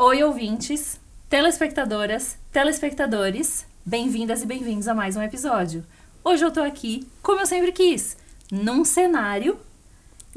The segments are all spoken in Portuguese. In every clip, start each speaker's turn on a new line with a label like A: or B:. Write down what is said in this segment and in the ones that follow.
A: Oi, ouvintes, telespectadoras, telespectadores, bem-vindas e bem-vindos a mais um episódio. Hoje eu tô aqui, como eu sempre quis, num cenário.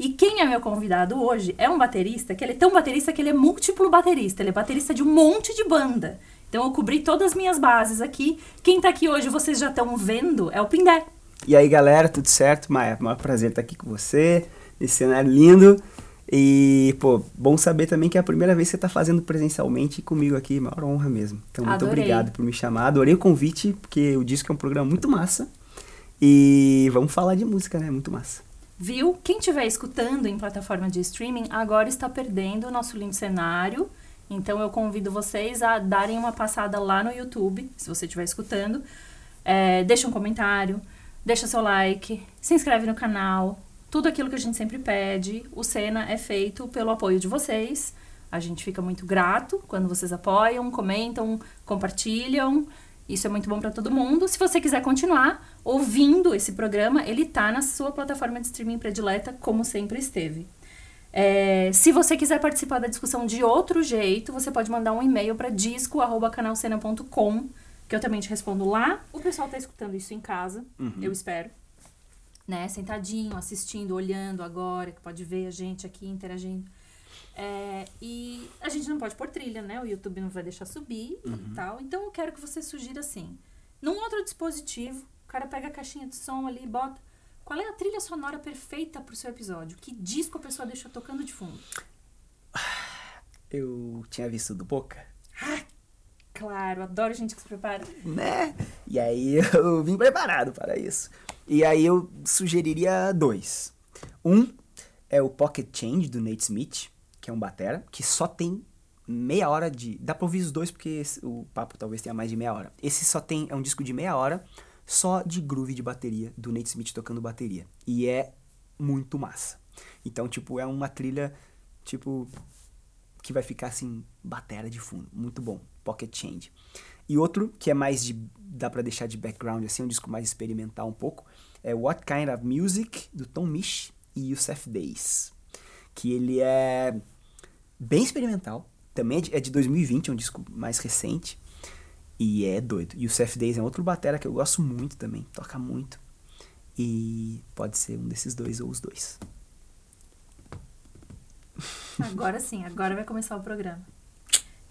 A: E quem é meu convidado hoje é um baterista, que ele é tão baterista que ele é múltiplo baterista, ele é baterista de um monte de banda. Então eu cobri todas as minhas bases aqui. Quem tá aqui hoje, vocês já estão vendo, é o Pindé.
B: E aí, galera, tudo certo? Maia, um prazer estar aqui com você, nesse cenário lindo. E, pô, bom saber também que é a primeira vez que você está fazendo presencialmente comigo aqui, maior honra mesmo. Então, muito
A: Adorei.
B: obrigado por me chamar. Adorei o convite, porque o disco é um programa muito massa. E vamos falar de música, né? Muito massa.
A: Viu? Quem estiver escutando em plataforma de streaming agora está perdendo o nosso lindo cenário. Então eu convido vocês a darem uma passada lá no YouTube, se você estiver escutando. É, deixa um comentário, deixa seu like, se inscreve no canal. Tudo aquilo que a gente sempre pede. O Cena é feito pelo apoio de vocês. A gente fica muito grato quando vocês apoiam, comentam, compartilham. Isso é muito bom para todo mundo. Se você quiser continuar ouvindo esse programa, ele tá na sua plataforma de streaming predileta, como sempre esteve. É, se você quiser participar da discussão de outro jeito, você pode mandar um e-mail para disco@canalcena.com, que eu também te respondo lá. O pessoal tá escutando isso em casa, eu espero. Né, sentadinho, assistindo, olhando agora, que pode ver a gente aqui interagindo. É, e a gente não pode pôr trilha, né? O YouTube não vai deixar subir e tal. Então eu quero que você sugira assim. Num outro dispositivo, o cara pega a caixinha de som ali e bota. Qual é a trilha sonora perfeita pro seu episódio? Que disco a pessoa deixa tocando de fundo?
B: Eu tinha visto do Boca,
A: Claro, adoro gente que se prepara.
B: né? E aí eu vim preparado para isso. E aí eu sugeriria dois. Um é o Pocket Change do Nate Smith, que é um batera, que só tem meia hora de. Dá pra ouvir os dois porque o papo talvez tenha mais de meia hora. Esse só tem. É um disco de meia hora só de groove de bateria, do Nate Smith tocando bateria. E é muito massa. Então, tipo, é uma trilha, tipo, que vai ficar assim, batera de fundo. Muito bom. Pocket Change. E outro, que é mais de. dá pra deixar de background, assim, um disco mais experimental um pouco, é What Kind of Music, do Tom Misch e Youssef Days. Que ele é bem experimental. Também é de, é de 2020, é um disco mais recente. E é doido. E o Seth Days é outro batera que eu gosto muito também. Toca muito. E pode ser um desses dois ou os dois.
A: Agora sim, agora vai começar o programa.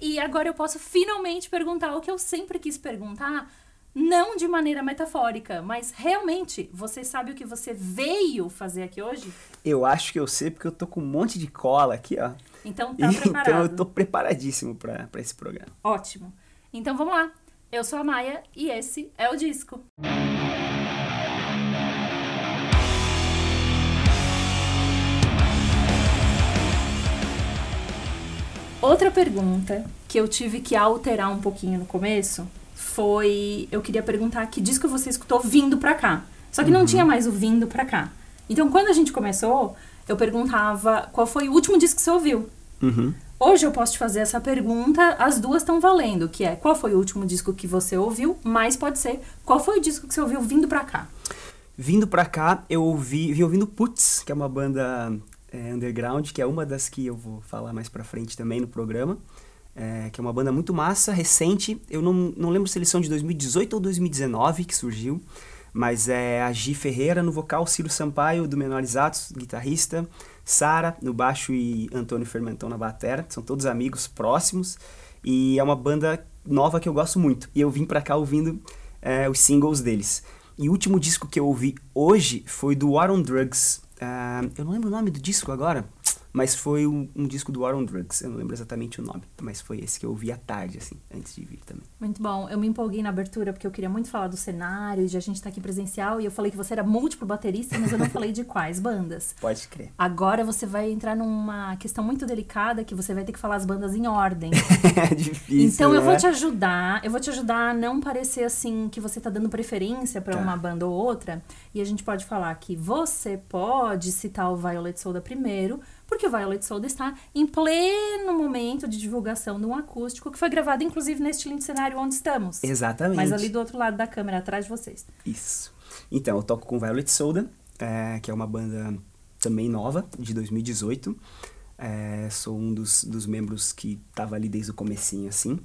A: E agora eu posso finalmente perguntar o que eu sempre quis perguntar, não de maneira metafórica, mas realmente, você sabe o que você veio fazer aqui hoje?
B: Eu acho que eu sei porque eu tô com um monte de cola aqui, ó.
A: Então tá preparado.
B: então eu tô preparadíssimo pra, pra esse programa.
A: Ótimo. Então vamos lá. Eu sou a Maia e esse é o disco. Outra pergunta que eu tive que alterar um pouquinho no começo foi. Eu queria perguntar que disco você escutou vindo pra cá. Só que não tinha mais o vindo pra cá. Então quando a gente começou, eu perguntava qual foi o último disco que você ouviu.
B: Uhum.
A: Hoje eu posso te fazer essa pergunta, as duas estão valendo, que é qual foi o último disco que você ouviu, mas pode ser qual foi o disco que você ouviu vindo pra cá.
B: Vindo pra cá, eu ouvi, vim ouvindo Putz, que é uma banda é, underground, que é uma das que eu vou falar mais pra frente também no programa. é, que é uma banda muito massa, recente. Eu não, não lembro se eles são de 2018 ou 2019 que surgiu. Mas é a Gi Ferreira no vocal, Ciro Sampaio do Menores Atos, guitarrista, Sara no baixo e Antônio Fermentão na batera. São todos amigos próximos. E é uma banda nova que eu gosto muito. E eu vim pra cá ouvindo é, os singles deles. E o último disco que eu ouvi hoje foi do War on Drugs. Ah, eu não lembro o nome do disco agora, mas foi um, um disco do War on Drugs. Eu não lembro exatamente o nome, mas foi esse que eu ouvi à tarde, assim, antes de vir também.
A: Muito bom. Eu me empolguei na abertura porque eu queria muito falar do cenário, de a gente estar aqui presencial, e eu falei que você era múltiplo baterista, mas eu não falei de quais bandas.
B: Pode crer.
A: Agora você vai entrar numa questão muito delicada que você vai ter que falar as bandas em ordem.
B: é difícil.
A: Então eu vou
B: né?
A: te ajudar, eu vou te ajudar a não parecer assim que você tá dando preferência pra
B: Tá.
A: uma banda ou outra. E a gente pode falar que você pode citar o Violet Soda primeiro, porque o Violet Soda está em pleno momento de divulgação de um acústico que foi gravado inclusive neste lindo cenário onde estamos.
B: Exatamente.
A: Mas ali do outro lado da câmera, atrás de vocês.
B: Isso. Então, eu toco com Violet Soda, é, que é uma banda também nova, de 2018. É, sou um dos, dos membros que tava ali desde o comecinho, assim.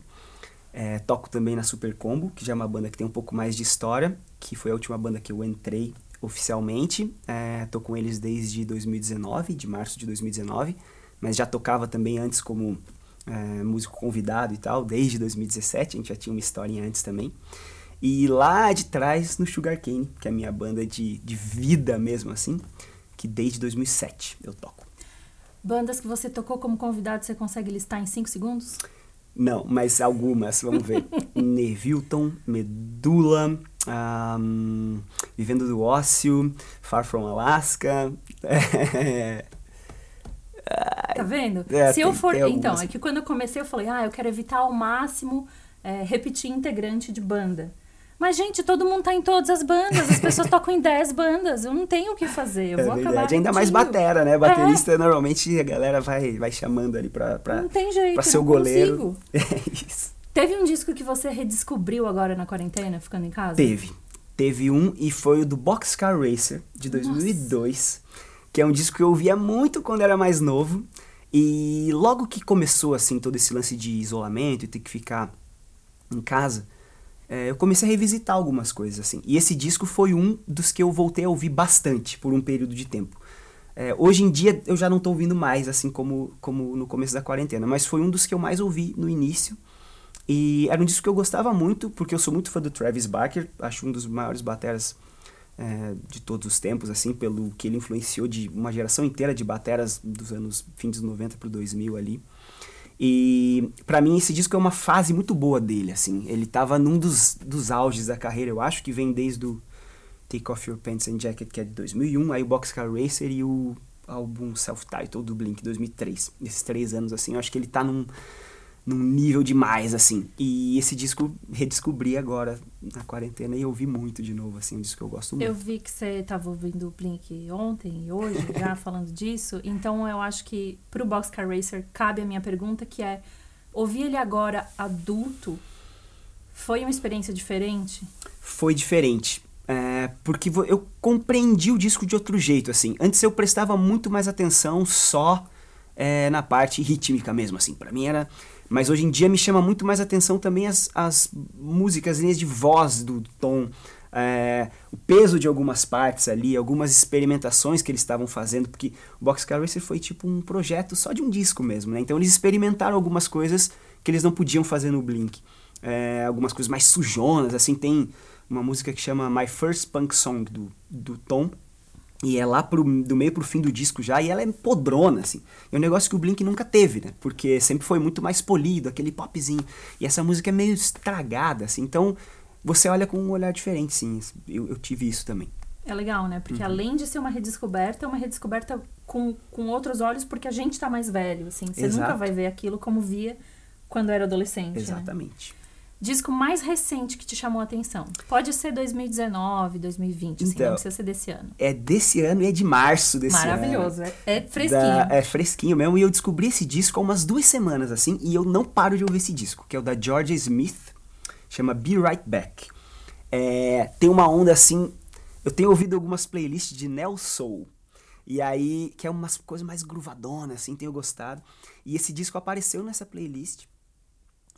B: É, toco também na Super Combo, que já é uma banda que tem um pouco mais de história, que foi a última banda que eu entrei oficialmente. É, tô com eles desde 2019, de março de 2019, mas já tocava também antes como é, músico convidado e tal, desde 2017, a gente já tinha uma historinha antes também. E lá de trás, no Sugar Cane, que é a minha banda de, de vida mesmo, assim, que desde 2007 eu toco.
A: Bandas que você tocou como convidado, você consegue listar em 5 segundos?
B: Não, mas algumas, vamos ver. Nevilton, Medula, um, Vivendo do Ócio, Far From Alaska.
A: tá vendo?
B: É,
A: Se eu for. Então,
B: algumas.
A: é que quando eu comecei, eu falei, ah, eu quero evitar ao máximo é, repetir integrante de banda. Mas, gente, todo mundo tá em todas as bandas, as pessoas tocam em 10 bandas, eu não tenho o que fazer, eu
B: É
A: vou acabar.
B: verdade, ainda mais batera, né? Baterista, normalmente a galera vai, vai chamando ali pra, pra,
A: Não tem jeito,
B: pra ser o goleiro.
A: consigo.
B: É isso.
A: Teve um disco que você redescobriu agora na quarentena, ficando em casa?
B: Teve. Teve um e foi o do Boxcar Racer, de 2002, que é um disco que eu ouvia muito quando era mais novo. E logo que começou, assim, todo esse lance de isolamento e ter que ficar em casa, é, eu comecei a revisitar algumas coisas, assim. E esse disco foi um dos que eu voltei a ouvir bastante por um período de tempo. É, hoje em dia eu já não tô ouvindo mais, assim como, como no começo da quarentena, mas foi um dos que eu mais ouvi no início. E era um disco que eu gostava muito, porque eu sou muito fã do Travis Barker, acho um dos maiores bateras é, de todos os tempos, assim, pelo que ele influenciou de uma geração inteira de bateras dos anos fim dos 90 pro 2000 ali. E pra mim esse disco é uma fase muito boa dele, assim. Ele tava num dos, dos auges da carreira, eu acho, que vem desde o Take Off Your Pants and Jacket, que é de 2001, aí o Boxcar Racer e o álbum Self-Titled do Blink, 2003. Esses três anos, assim, eu acho que ele tá num, num nível demais, assim. E esse disco redescobri agora na quarentena e ouvi muito de novo, assim, um disco que eu gosto muito.
A: Eu vi que você estava ouvindo o Blink ontem e hoje, já falando disso. Então eu acho que pro Boxcar Racer cabe a minha pergunta, que é: ouvir ele agora adulto foi uma experiência diferente?
B: foi diferente. É, porque eu compreendi o disco de outro jeito, assim. Antes eu prestava muito mais atenção só é, na parte rítmica mesmo, assim. Pra mim era... Mas hoje em dia me chama muito mais atenção também as, as músicas, as linhas de voz do, tom, é, o peso de algumas partes ali, algumas experimentações que eles estavam fazendo, porque o Boxcar Racer foi tipo um projeto só de um disco mesmo, né? Então eles experimentaram algumas coisas que eles não podiam fazer no Blink. É, algumas coisas mais sujonas, assim, tem uma música que chama My First Punk Song, do, do Tom, e é lá pro, do meio pro fim do disco já, e ela é podrona, assim. É um negócio que o Blink nunca teve, né? Porque sempre foi muito mais polido, aquele popzinho. E essa música é meio estragada, assim. Então, você olha com um olhar diferente, sim. Eu, eu tive isso também.
A: É legal, né?
B: Uhum.
A: Porque além de ser uma redescoberta, é uma redescoberta com, com outros olhos, porque a gente tá mais velho, assim. Você nunca
B: Exato.
A: vai ver aquilo como via quando era adolescente, né? Disco mais recente que te chamou a atenção? Pode ser 2019, 2020, assim,
B: Então,
A: não precisa ser desse ano.
B: É desse ano e é de março desse ano.
A: Maravilhoso, é, é fresquinho.
B: Da- é fresquinho mesmo. E eu descobri esse disco há umas duas semanas, assim, e eu não paro de ouvir esse disco, que é o da Georgia Smith, chama Be Right Back. É, tem uma onda assim. Eu tenho ouvido algumas playlists de Neo Soul. E aí, que é umas coisas mais gruvadonas, assim, tenho gostado. E esse disco apareceu nessa playlist.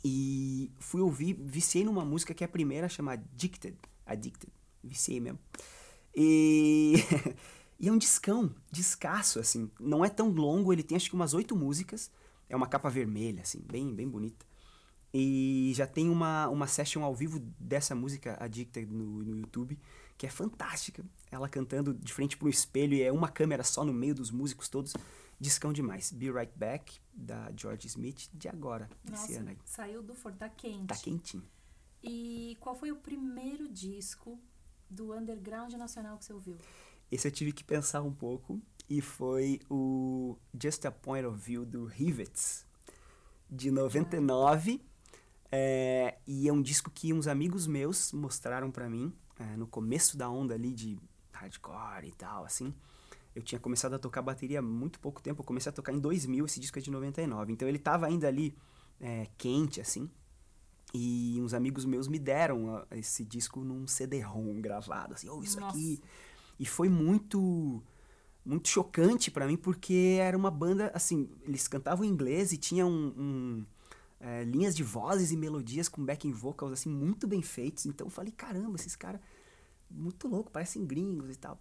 B: E fui ouvir, viciei numa música que é a primeira, chama Addicted. Addicted. Viciei mesmo. E, e é um discão, descasso, assim. Não é tão longo, ele tem acho que umas oito músicas. É uma capa vermelha, assim, bem, bem bonita. E já tem uma, uma session ao vivo dessa música Addicted no, no YouTube, que é fantástica. Ela cantando de frente pro espelho e é uma câmera só no meio dos músicos todos. Discão demais. Be Right Back, da George Smith, de agora, esse
A: Nossa,
B: ano aí.
A: saiu do forno, tá quente.
B: Tá quentinho.
A: E qual foi o primeiro disco do underground nacional que você ouviu?
B: Esse eu tive que pensar um pouco e foi o Just a Point of View do Rivets, de 99. É, e é um disco que uns amigos meus mostraram pra mim é, no começo da onda ali de hardcore e tal, assim. Eu tinha começado a tocar bateria há muito pouco tempo. Eu comecei a tocar em 2000, esse disco é de 99. Então ele tava ainda ali é, quente, assim. E uns amigos meus me deram ó, esse disco num CD-ROM gravado, assim. Oh, isso
A: Nossa.
B: aqui. E foi muito muito chocante para mim, porque era uma banda, assim, eles cantavam em inglês e tinham um, um, é, linhas de vozes e melodias com backing vocals, assim, muito bem feitos. Então eu falei, caramba, esses caras, muito louco, parecem gringos e tal.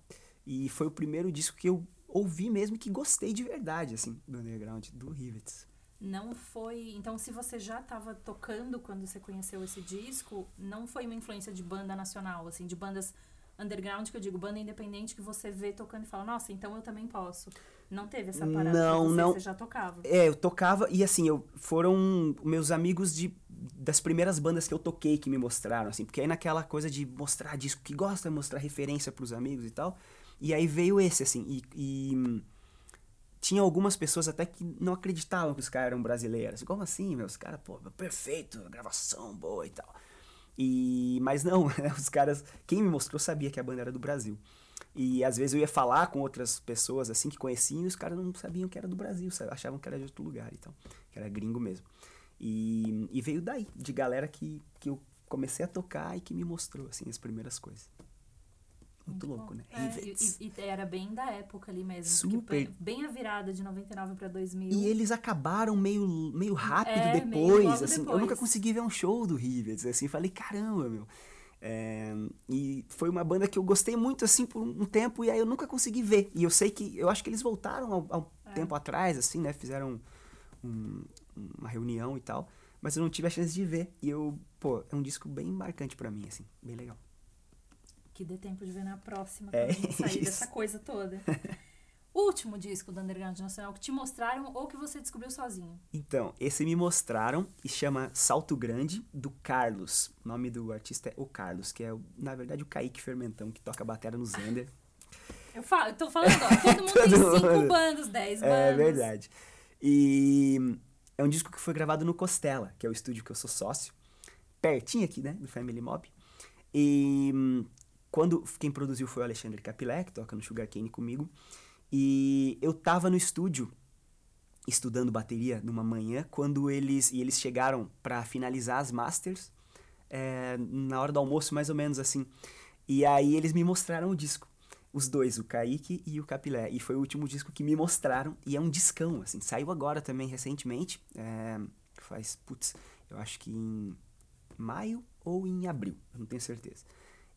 B: E foi o primeiro disco que eu ouvi mesmo que gostei de verdade, assim, do underground, do Rivets.
A: Não foi. Então, se você já estava tocando quando você conheceu esse disco, não foi uma influência de banda nacional, assim, de bandas underground, que eu digo, banda independente que você vê tocando e fala, nossa, então eu também posso. Não teve essa parada
B: não,
A: você,
B: não.
A: você já tocava.
B: É, eu tocava e assim, eu foram meus amigos de das primeiras bandas que eu toquei que me mostraram, assim, porque aí naquela coisa de mostrar disco que gosta, mostrar referência para os amigos e tal. E aí veio esse, assim, e, e tinha algumas pessoas até que não acreditavam que os caras eram brasileiros. Como assim, meus caras, pô, perfeito, gravação boa e tal. E, mas não, os caras, quem me mostrou sabia que a banda era do Brasil. E às vezes eu ia falar com outras pessoas assim que conheciam e os caras não sabiam que era do Brasil, sabe? achavam que era de outro lugar então, que era gringo mesmo. E, e veio daí, de galera que, que eu comecei a tocar e que me mostrou assim as primeiras coisas. Muito, Muito louco, bom. né?
A: É, e, e, era bem da época ali mesmo.
B: Super.
A: Bem a virada de 99 para 2000.
B: E eles acabaram meio, meio rápido é, depois. Meio assim, depois. Eu nunca consegui ver um show do Rivets. Assim, falei, caramba, meu. É, e foi uma banda que eu gostei muito assim por um tempo e aí eu nunca consegui ver. E eu sei que eu acho que eles voltaram há um é. tempo atrás, assim, né? Fizeram um, uma reunião e tal, mas eu não tive a chance de ver. E eu, pô, é um disco bem marcante para mim, assim, bem legal
A: que dê tempo de ver na próxima, é quando sair isso. dessa coisa toda. Último disco do Underground Nacional que te mostraram ou que você descobriu sozinho?
B: Então, esse me mostraram e chama Salto Grande, do Carlos. O nome do artista é O Carlos, que é, na verdade, o Kaique Fermentão, que toca bateria no Zender.
A: Eu falo, tô falando todo mundo todo tem cinco mundo. bandos, dez bandos.
B: É verdade. E é um disco que foi gravado no Costela, que é o estúdio que eu sou sócio. Pertinho aqui, né, do Family Mob. E quando quem produziu foi o Alexandre Capilé, que toca no Sugarcane comigo, e eu tava no estúdio estudando bateria numa manhã quando eles e eles chegaram para finalizar as masters é, na hora do almoço mais ou menos assim. E aí eles me mostraram o disco os dois o Kaique e o Capilé. E foi o último disco que me mostraram e é um discão assim saiu agora também recentemente é, faz putz eu acho que em maio ou em abril eu não tenho certeza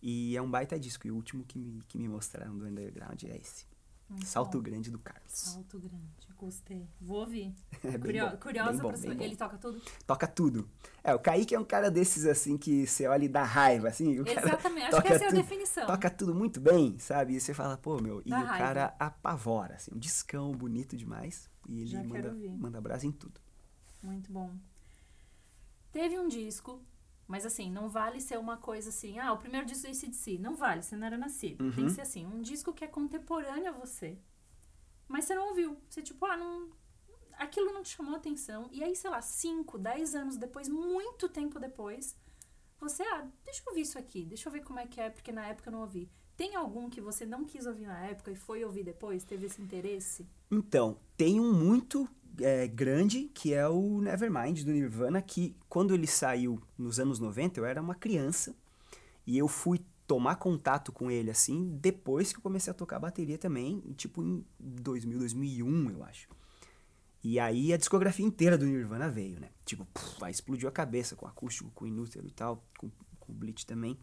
B: e é um baita disco. E o último que me, que me mostraram do Underground é esse. Muito Salto bom. Grande do Carlos.
A: Salto Grande, gostei. Vou ouvir.
B: É
A: Curio
B: bom,
A: curiosa pra saber. Ele toca tudo?
B: Toca tudo. É, o Kaique é um cara desses assim que você olha e dá raiva, assim.
A: Exatamente, acho que essa é a definição.
B: Toca tudo muito bem, sabe? E você fala, pô, meu. Dá e raiva. o cara apavora, assim, um discão bonito demais. E ele Já manda, manda brasa em tudo.
A: Muito bom. Teve um disco mas assim, não vale ser uma coisa assim, ah, o primeiro disco do ACDC. Não vale, você não era nascido. Uhum. Tem que ser assim, um disco que é contemporâneo a você. Mas você não ouviu. Você tipo, ah, não. Aquilo não te chamou atenção. E aí, sei lá, 5, 10 anos depois, muito tempo depois, você, ah, deixa eu ouvir isso aqui, deixa eu ver como é que é, porque na época eu não ouvi. Tem algum que você não quis ouvir na época e foi ouvir depois? Teve esse interesse?
B: Então, tem um muito é, grande, que é o Nevermind do Nirvana, que quando ele saiu nos anos 90, eu era uma criança e eu fui tomar contato com ele assim depois que eu comecei a tocar bateria também, tipo em 2000, 2001, eu acho. E aí a discografia inteira do Nirvana veio, né? Tipo, puf, aí explodiu a cabeça com acústico, com inútero e tal, com, com Bleach também.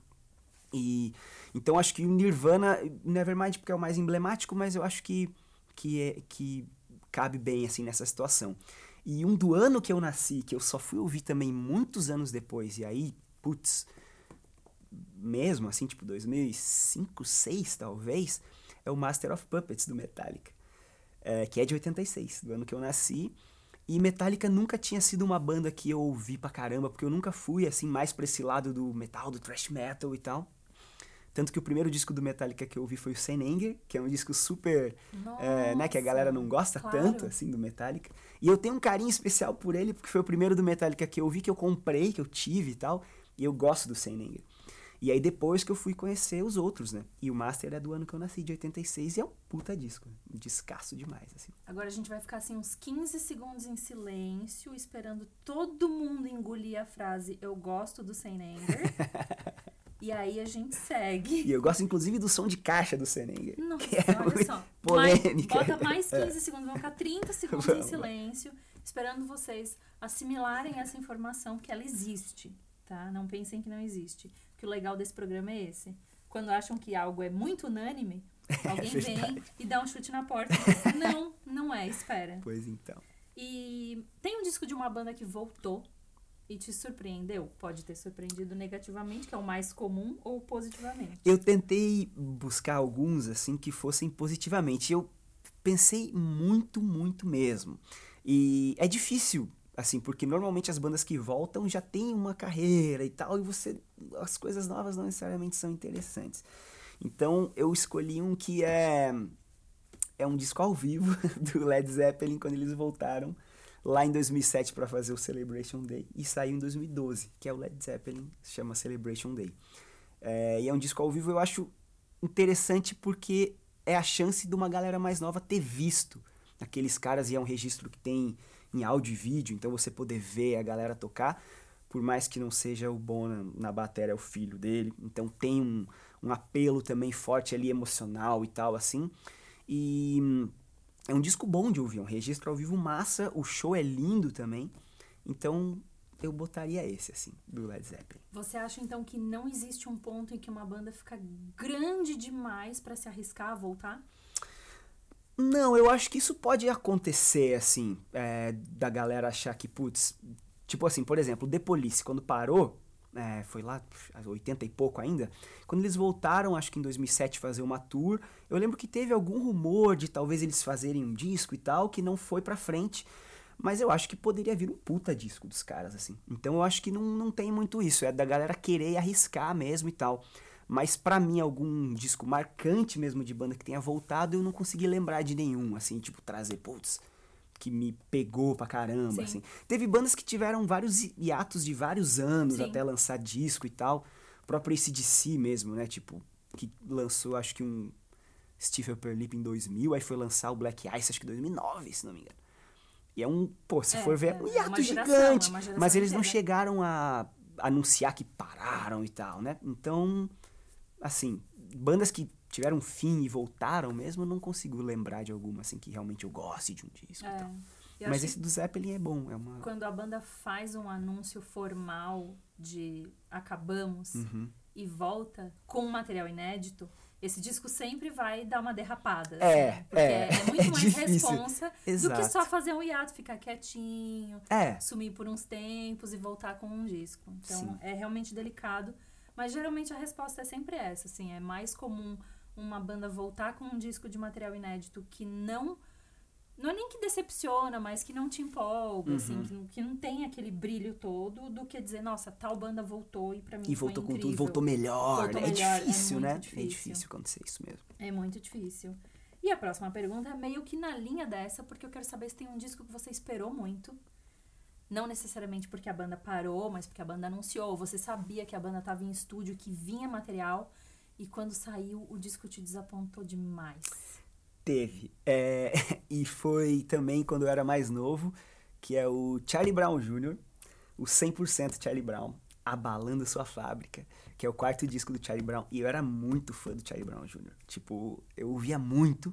B: E então acho que o Nirvana, Nevermind porque é o mais emblemático, mas eu acho que que é que cabe bem assim nessa situação. E um do ano que eu nasci, que eu só fui ouvir também muitos anos depois, e aí, putz, mesmo assim, tipo 2005, 2006 talvez, é o Master of Puppets do Metallica, é, que é de 86, do ano que eu nasci. E Metallica nunca tinha sido uma banda que eu ouvi pra caramba, porque eu nunca fui assim mais pra esse lado do metal, do thrash metal e tal. Tanto que o primeiro disco do Metallica que eu ouvi foi o Saint Anger, que é um disco super, é, né, que a galera não gosta claro. tanto, assim, do Metallica. E eu tenho um carinho especial por ele, porque foi o primeiro do Metallica que eu ouvi, que eu comprei, que eu tive e tal, e eu gosto do Saint Anger. E aí depois que eu fui conhecer os outros, né? E o Master é do ano que eu nasci, de 86, e é um puta disco. Um descasso demais, assim.
A: Agora a gente vai ficar, assim, uns 15 segundos em silêncio, esperando todo mundo engolir a frase eu gosto do Saint Anger. E aí a gente segue.
B: E eu gosto inclusive do som de caixa do Senenger.
A: Nossa,
B: é
A: olha só.
B: polêmica.
A: Mais, bota mais 15 segundos, vão ficar 30 segundos
B: Vamos.
A: em silêncio, esperando vocês assimilarem essa informação que ela existe, tá? Não pensem que não existe. Que o legal desse programa é esse. Quando acham que algo é muito unânime, alguém vem
B: É verdade.
A: e dá um chute na porta e diz, não, não é, espera.
B: Pois então.
A: E tem um disco de uma banda que voltou e te surpreendeu? Pode ter surpreendido negativamente, que é o mais comum, ou positivamente.
B: Eu tentei buscar alguns assim que fossem positivamente. Eu pensei muito, muito mesmo. E é difícil, assim, porque normalmente as bandas que voltam já têm uma carreira e tal, e você as coisas novas não necessariamente são interessantes. Então eu escolhi um que é é um disco ao vivo do Led Zeppelin quando eles voltaram lá em 2007 para fazer o Celebration Day e saiu em 2012, que é o Led Zeppelin, se chama Celebration Day. É, e é um disco ao vivo, eu acho interessante porque é a chance de uma galera mais nova ter visto aqueles caras e é um registro que tem em áudio e vídeo, então você poder ver a galera tocar, por mais que não seja o Bono na bateria, é o filho dele, então tem um, um apelo também forte ali emocional e tal assim. E hum, é um disco bom de ouvir, um registro ao vivo massa, o show é lindo também. Então eu botaria esse assim, do Led Zeppelin.
A: Você acha então que não existe um ponto em que uma banda fica grande demais pra se arriscar a voltar?
B: Não, eu acho que isso pode acontecer, assim, é, da galera achar que, putz, tipo assim, por exemplo, The Police, quando parou, é, foi lá, pf, 80 e pouco ainda, quando eles voltaram, acho que em 2007, fazer uma tour, eu lembro que teve algum rumor de talvez eles fazerem um disco e tal, que não foi pra frente, mas eu acho que poderia vir um puta disco dos caras, assim. Então eu acho que não, não tem muito isso, é da galera querer arriscar mesmo e tal. Mas pra mim, algum disco marcante mesmo de banda que tenha voltado, eu não consegui lembrar de nenhum, assim, tipo, trazer, putz, que me pegou pra caramba,
A: Sim.
B: assim. Teve bandas que tiveram vários hiatos de vários anos
A: Sim.
B: até lançar disco e tal. O próprio ACDC mesmo, né, tipo, que lançou, acho que um Steve Upper Lip em 2000, aí foi lançar o Black Ice, acho que em 2009, se não me engano. E é um, pô, se
A: É,
B: for ver,
A: é,
B: um
A: é
B: hiato gigante.
A: é geração
B: mas eles não chegaram a anunciar que pararam e tal, né? Então, assim, bandas que tiveram um fim e voltaram mesmo, eu não consigo lembrar de alguma, assim, que realmente eu goste de um disco e
A: É.
B: tal.
A: Eu
B: Mas esse do Zeppelin é bom, é uma...
A: Quando a banda faz um anúncio formal de acabamos
B: Uhum.
A: e volta com um material inédito, esse disco sempre vai dar uma derrapada.
B: É,
A: assim, porque
B: é,
A: é, muito
B: é
A: mais
B: difícil.
A: responsa do que só fazer um hiato, ficar quietinho,
B: É,
A: sumir por uns tempos e voltar com um disco. Então
B: Sim.
A: é realmente delicado. Mas geralmente a resposta é sempre essa, assim, é mais comum uma banda voltar com um disco de material inédito que não. Não é nem que decepciona, mas que não te empolga,
B: Uhum.
A: assim, que não, que não tem aquele brilho todo, do que dizer, nossa, tal banda voltou e pra mim
B: e
A: foi
B: voltou com
A: incrível.
B: tudo, voltou melhor,
A: Voltou
B: né? É
A: melhor, é
B: difícil, né? É
A: difícil.
B: difícil acontecer isso mesmo.
A: É muito difícil. E a próxima pergunta é meio que na linha dessa, porque eu quero saber se tem um disco que você esperou muito. Não necessariamente porque a banda parou, mas porque a banda anunciou. Você sabia que a banda estava em estúdio, que vinha material. E quando saiu, o disco te desapontou demais.
B: Teve. É, e foi também quando eu era mais novo, que é o Charlie Brown Jr., o 100% Charlie Brown, Abalando Sua Fábrica, que é o quarto disco do Charlie Brown. E eu era muito fã do Charlie Brown Jr. Tipo, eu ouvia muito.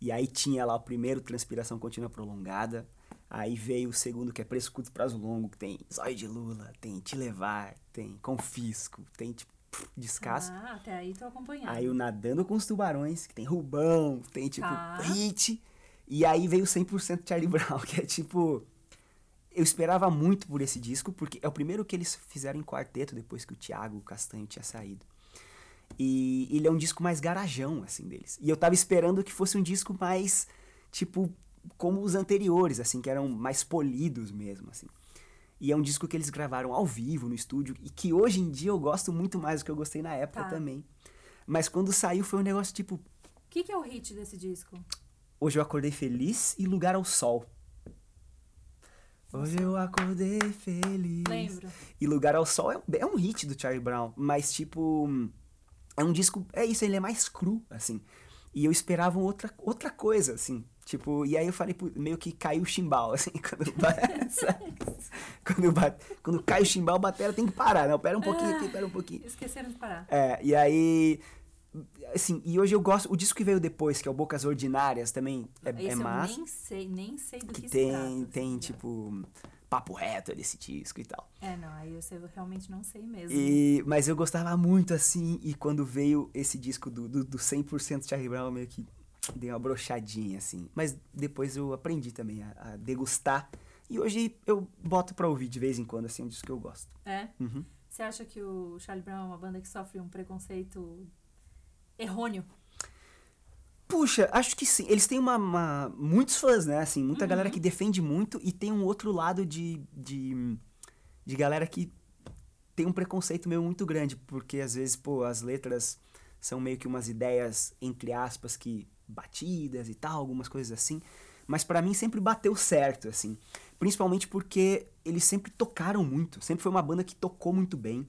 B: E aí tinha lá o primeiro Transpiração Contínua Prolongada. Aí veio o segundo, que é Preço Curto Prazo Longo, que tem Zóio de Lula, tem Te Levar, tem Confisco, tem tipo, descasso.
A: Ah, até aí tô acompanhando.
B: Aí o Nadando com os Tubarões, que tem Rubão, tem tipo
A: Tá.
B: Hit. E aí veio 100% Charlie Brown, que é tipo. Eu esperava muito por esse disco, porque é o primeiro que eles fizeram em quarteto depois que o Thiago Castanho tinha saído. E ele é um disco mais garajão, assim, deles. E eu tava esperando que fosse um disco mais, tipo, como os anteriores, assim, que eram mais polidos mesmo, assim. E é um disco que eles gravaram ao vivo, no estúdio, e que hoje em dia eu gosto muito mais do que eu gostei na época
A: Tá.
B: também. Mas quando saiu foi um negócio tipo,
A: O que, que é o hit desse disco?
B: hoje eu acordei feliz e lugar ao sol. Hoje eu acordei feliz.
A: Lembro.
B: E Lugar ao Sol é, é um hit do Charlie Brown, mas tipo. É um disco. É isso, ele é mais cru, assim. E eu esperava outra, outra coisa, assim. Tipo, e aí eu falei, meio que caiu o chimbal, assim, quando quando, bate, quando cai o chimbal, a bateria tem que parar, não, pera um pouquinho aqui, pera um pouquinho.
A: Esqueceram de parar.
B: É, e aí, assim, e hoje eu gosto, o disco que veio depois, que é o Bocas Ordinárias, também é,
A: Esse
B: é massa.
A: eu nem sei, nem sei do que,
B: que tem,
A: trata,
B: tem,
A: assim,
B: tipo, papo reto desse disco e tal.
A: É, não, aí eu, sei, eu realmente não sei mesmo.
B: E, mas eu gostava muito, assim, e quando veio esse disco do, do, do 100% Charlie Brown, meio que dei uma brochadinha, assim. Mas depois eu aprendi também a, a, degustar. E hoje eu boto pra ouvir de vez em quando, assim, um disco que eu gosto.
A: É?
B: Uhum.
A: Você acha que o Charlie Brown é uma banda que sofre um preconceito errôneo?
B: Puxa, acho que sim. Eles têm uma, uma muitos fãs, né? Assim, muita
A: Uhum.
B: galera que defende muito e tem um outro lado de, de, de galera que tem um preconceito meio muito grande, porque às vezes, pô, as letras são meio que umas ideias, entre aspas, que batidas e tal, algumas coisas assim. Mas pra mim sempre bateu certo, assim. Principalmente porque eles sempre tocaram muito. Sempre foi uma banda que tocou muito bem.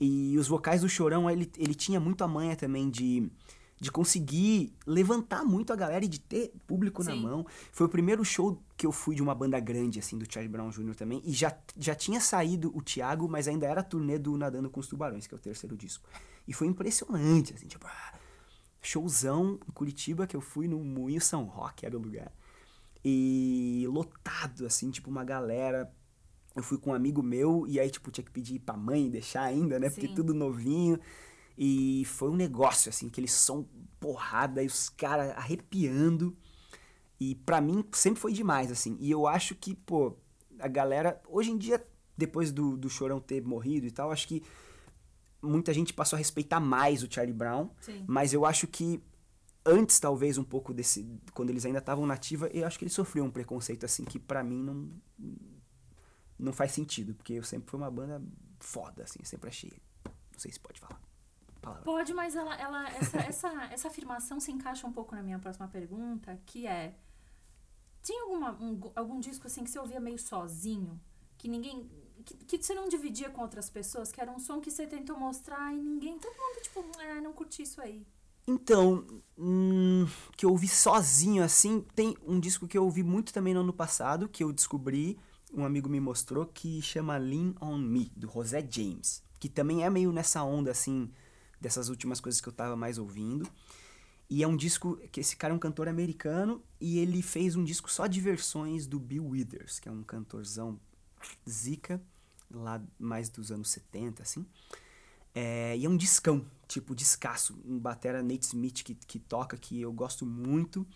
B: E os vocais do Chorão, ele, ele tinha muito a manha também de, de conseguir levantar muito a galera e de ter público na
A: Sim.
B: mão. Foi o primeiro show que eu fui de uma banda grande, assim, do Charlie Brown Jr. também. E já, já tinha saído o Thiago, mas ainda era a turnê do Nadando com os Tubarões, que é o terceiro disco. E foi impressionante, assim, tipo... ah, Showzão em Curitiba, que eu fui no Moinho São Roque, era o lugar. E lotado, assim, tipo, uma galera. Eu fui com um amigo meu, e aí, tipo, tinha que pedir pra mãe deixar ainda, né? Porque
A: Sim.
B: tudo novinho. E foi um negócio, assim, aquele som porrada e os caras arrepiando. E pra mim sempre foi demais, assim. E eu acho que, pô, a galera. Hoje em dia, depois do, do Chorão ter morrido e tal, acho que muita gente passou a respeitar mais o Charlie Brown.
A: Sim.
B: Mas eu acho que antes, talvez, um pouco desse. Quando eles ainda estavam nativa, eu acho que ele sofreu um preconceito, assim, que pra mim não. Não faz sentido, porque eu sempre fui uma banda foda, assim, eu sempre achei. Não sei se pode falar. Palavra.
A: Pode, mas ela, ela, essa, essa, essa afirmação se encaixa um pouco na minha próxima pergunta, que é... Tinha alguma, um- algum disco, assim, que você ouvia meio sozinho? Que ninguém... Que, que você não dividia com outras pessoas? Que era um som que você tentou mostrar e ninguém... Todo mundo, tipo, ah, não curti isso aí.
B: Então, hum, que eu ouvi sozinho assim, tem um disco que eu ouvi muito também no ano passado, que eu descobri, um amigo me mostrou, que chama Lean On Me, do José James. Que também é meio nessa onda, assim, dessas últimas coisas que eu tava mais ouvindo. E é um disco, que esse cara é um cantor americano, e ele fez um disco só de versões do Bill Withers, que é um cantorzão zica, lá mais dos anos 70, assim. É, e é um discão, tipo, descasso. Um batera Nate Smith que, que toca, que eu gosto muito.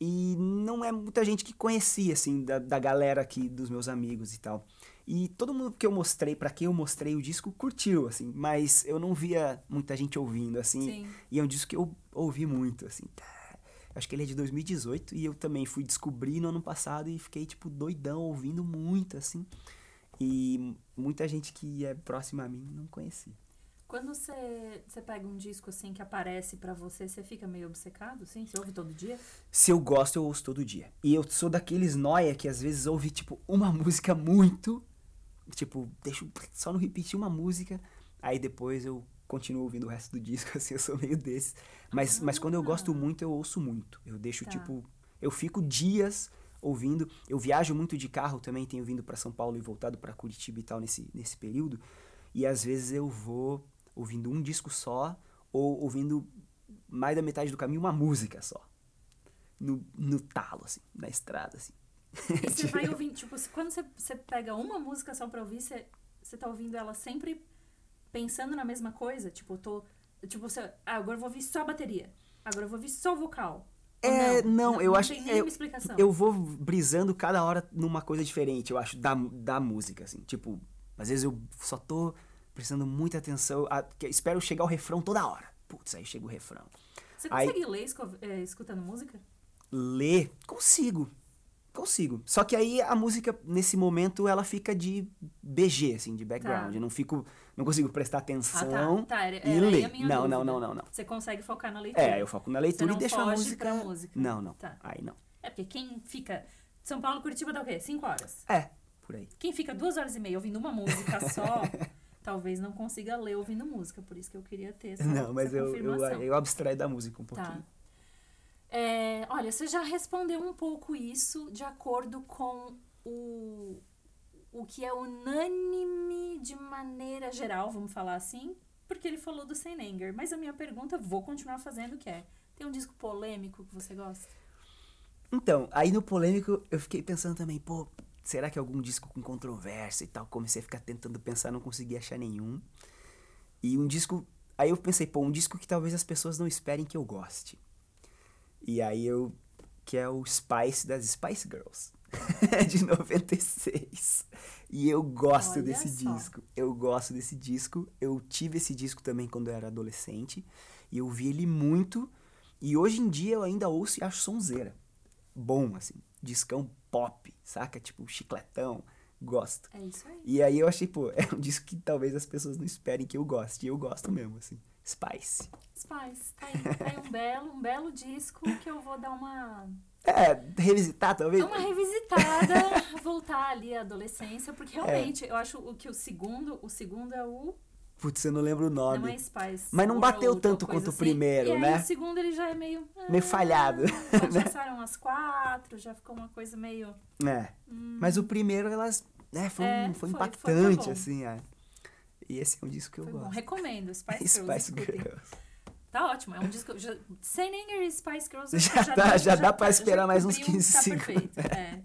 B: E não é muita gente que conhecia, assim, da, da galera aqui, dos meus amigos e tal. E todo mundo que eu mostrei, pra quem eu mostrei o disco, curtiu, assim. Mas eu não via muita gente ouvindo, assim.
A: Sim.
B: E é um disco que eu ouvi muito, assim. Acho que ele é de 2018 e eu também fui descobrir no ano passado e fiquei, tipo, doidão, ouvindo muito, assim. E muita gente que é próxima a mim não conhecia.
A: Quando você, você pega um disco, assim, que aparece pra você, você fica meio obcecado, assim? Você ouve todo dia?
B: Se eu gosto, eu ouço todo dia. E eu sou daqueles noia que às vezes ouve, tipo, uma música muito. Tipo, deixo só no repetir uma música, aí depois eu continuo ouvindo o resto do disco, assim, eu sou meio desse. Mas, mas quando eu gosto
A: Ah.
B: muito, eu ouço muito. Eu deixo,
A: Tá.
B: tipo. Eu fico dias ouvindo. Eu viajo muito de carro também, tenho vindo pra São Paulo e voltado pra Curitiba e tal nesse, nesse período. E às vezes eu vou ouvindo um disco só, ou ouvindo mais da metade do caminho uma música só no, no talo, assim, na estrada, assim.
A: E você vai ouvindo, tipo, quando você, você pega uma música só pra ouvir, você, você tá ouvindo ela sempre pensando na mesma coisa? Tipo, eu tô. Tipo, você. Ah, agora eu vou ouvir só a bateria. Agora eu vou ouvir só o vocal.
B: É, não, eu acho
A: Não tem
B: que
A: nenhuma
B: eu-
A: explicação.
B: Eu vou brisando cada hora numa coisa diferente, eu acho, da, da música, assim. Tipo, às vezes eu só tô prestando muita atenção, a- que- espero chegar ao refrão toda hora. Putz, aí chega o refrão.
A: Você
B: aí-
A: consegue ler esco- é, escutando música?
B: Ler, consigo. Consigo. Só que aí a música, nesse momento, ela fica de BG, assim, de background.
A: Tá.
B: Eu não fico. Não consigo prestar
A: Ah,
B: atenção
A: tá. tá era,
B: e ler. Não,
A: dúvida.
B: não, não, não, não.
A: Você consegue focar na leitura.
B: É, eu foco na leitura e deixo a música.
A: música.
B: Não, não.
A: Tá.
B: Aí não.
A: É porque quem fica. São Paulo, Curitiba dá o quê? Cinco horas.
B: É, por aí.
A: Quem fica duas horas e meia ouvindo uma música só, talvez não consiga ler ouvindo música. Por isso que eu queria ter essa,
B: Não, mas
A: essa
B: eu, eu, eu abstraio da música um pouquinho.
A: É, olha, você já respondeu um pouco isso de acordo com o, o que é unânime de maneira geral, vamos falar assim, porque ele falou do Sem Anger. Mas a minha pergunta, vou continuar fazendo, que é, tem um disco polêmico que você gosta?
B: Então, aí no polêmico eu fiquei pensando também, pô, será que é algum disco com controvérsia e tal? Comecei a ficar tentando pensar, não consegui achar nenhum. E um disco. Aí eu pensei, pô, um disco que talvez as pessoas não esperem que eu goste. E aí eu. Que é o Spice das Spice Girls. de 96. E eu gosto
A: Olha
B: desse
A: só.
B: disco. Eu gosto desse disco. Eu tive esse disco também quando eu era adolescente. E eu vi ele muito. E hoje em dia eu ainda ouço e acho sonzeira. Bom, assim. Discão pop, saca? Tipo, chicletão. Gosto.
A: É isso aí.
B: E aí eu achei, pô, é um disco que talvez as pessoas não esperem que eu goste. E eu gosto mesmo, assim. Spice.
A: Spice, tá aí, tá aí um belo, um belo disco que eu vou dar uma,
B: É, revisitar talvez.
A: dar uma revisitada, voltar ali à adolescência, porque realmente eu acho o que o segundo, o segundo é o
B: Putz, eu não lembro o nome.
A: não é Spice.
B: Mas não
A: World
B: bateu tanto quanto o
A: assim.
B: primeiro,
A: e aí,
B: né?
A: o segundo ele já é meio
B: Meio falhado,
A: Já
B: né?
A: passaram as quatro, já ficou uma coisa meio
B: É. Mas o primeiro, elas. É, foi, um-
A: É,
B: foi
A: foi-
B: impactante,
A: foi-
B: assim, é. E esse é um disco que eu
A: foi bom.
B: gosto.
A: Recomendo, Spice Girls.
B: Spice. Girls.
A: Tá ótimo, é um disco. Já, Sem e Spice Girls
B: Já dá- já dá pra
A: tá-
B: esperar mais uns
A: cobriu,
B: 15
A: tá
B: segundos.
A: perfeito, é.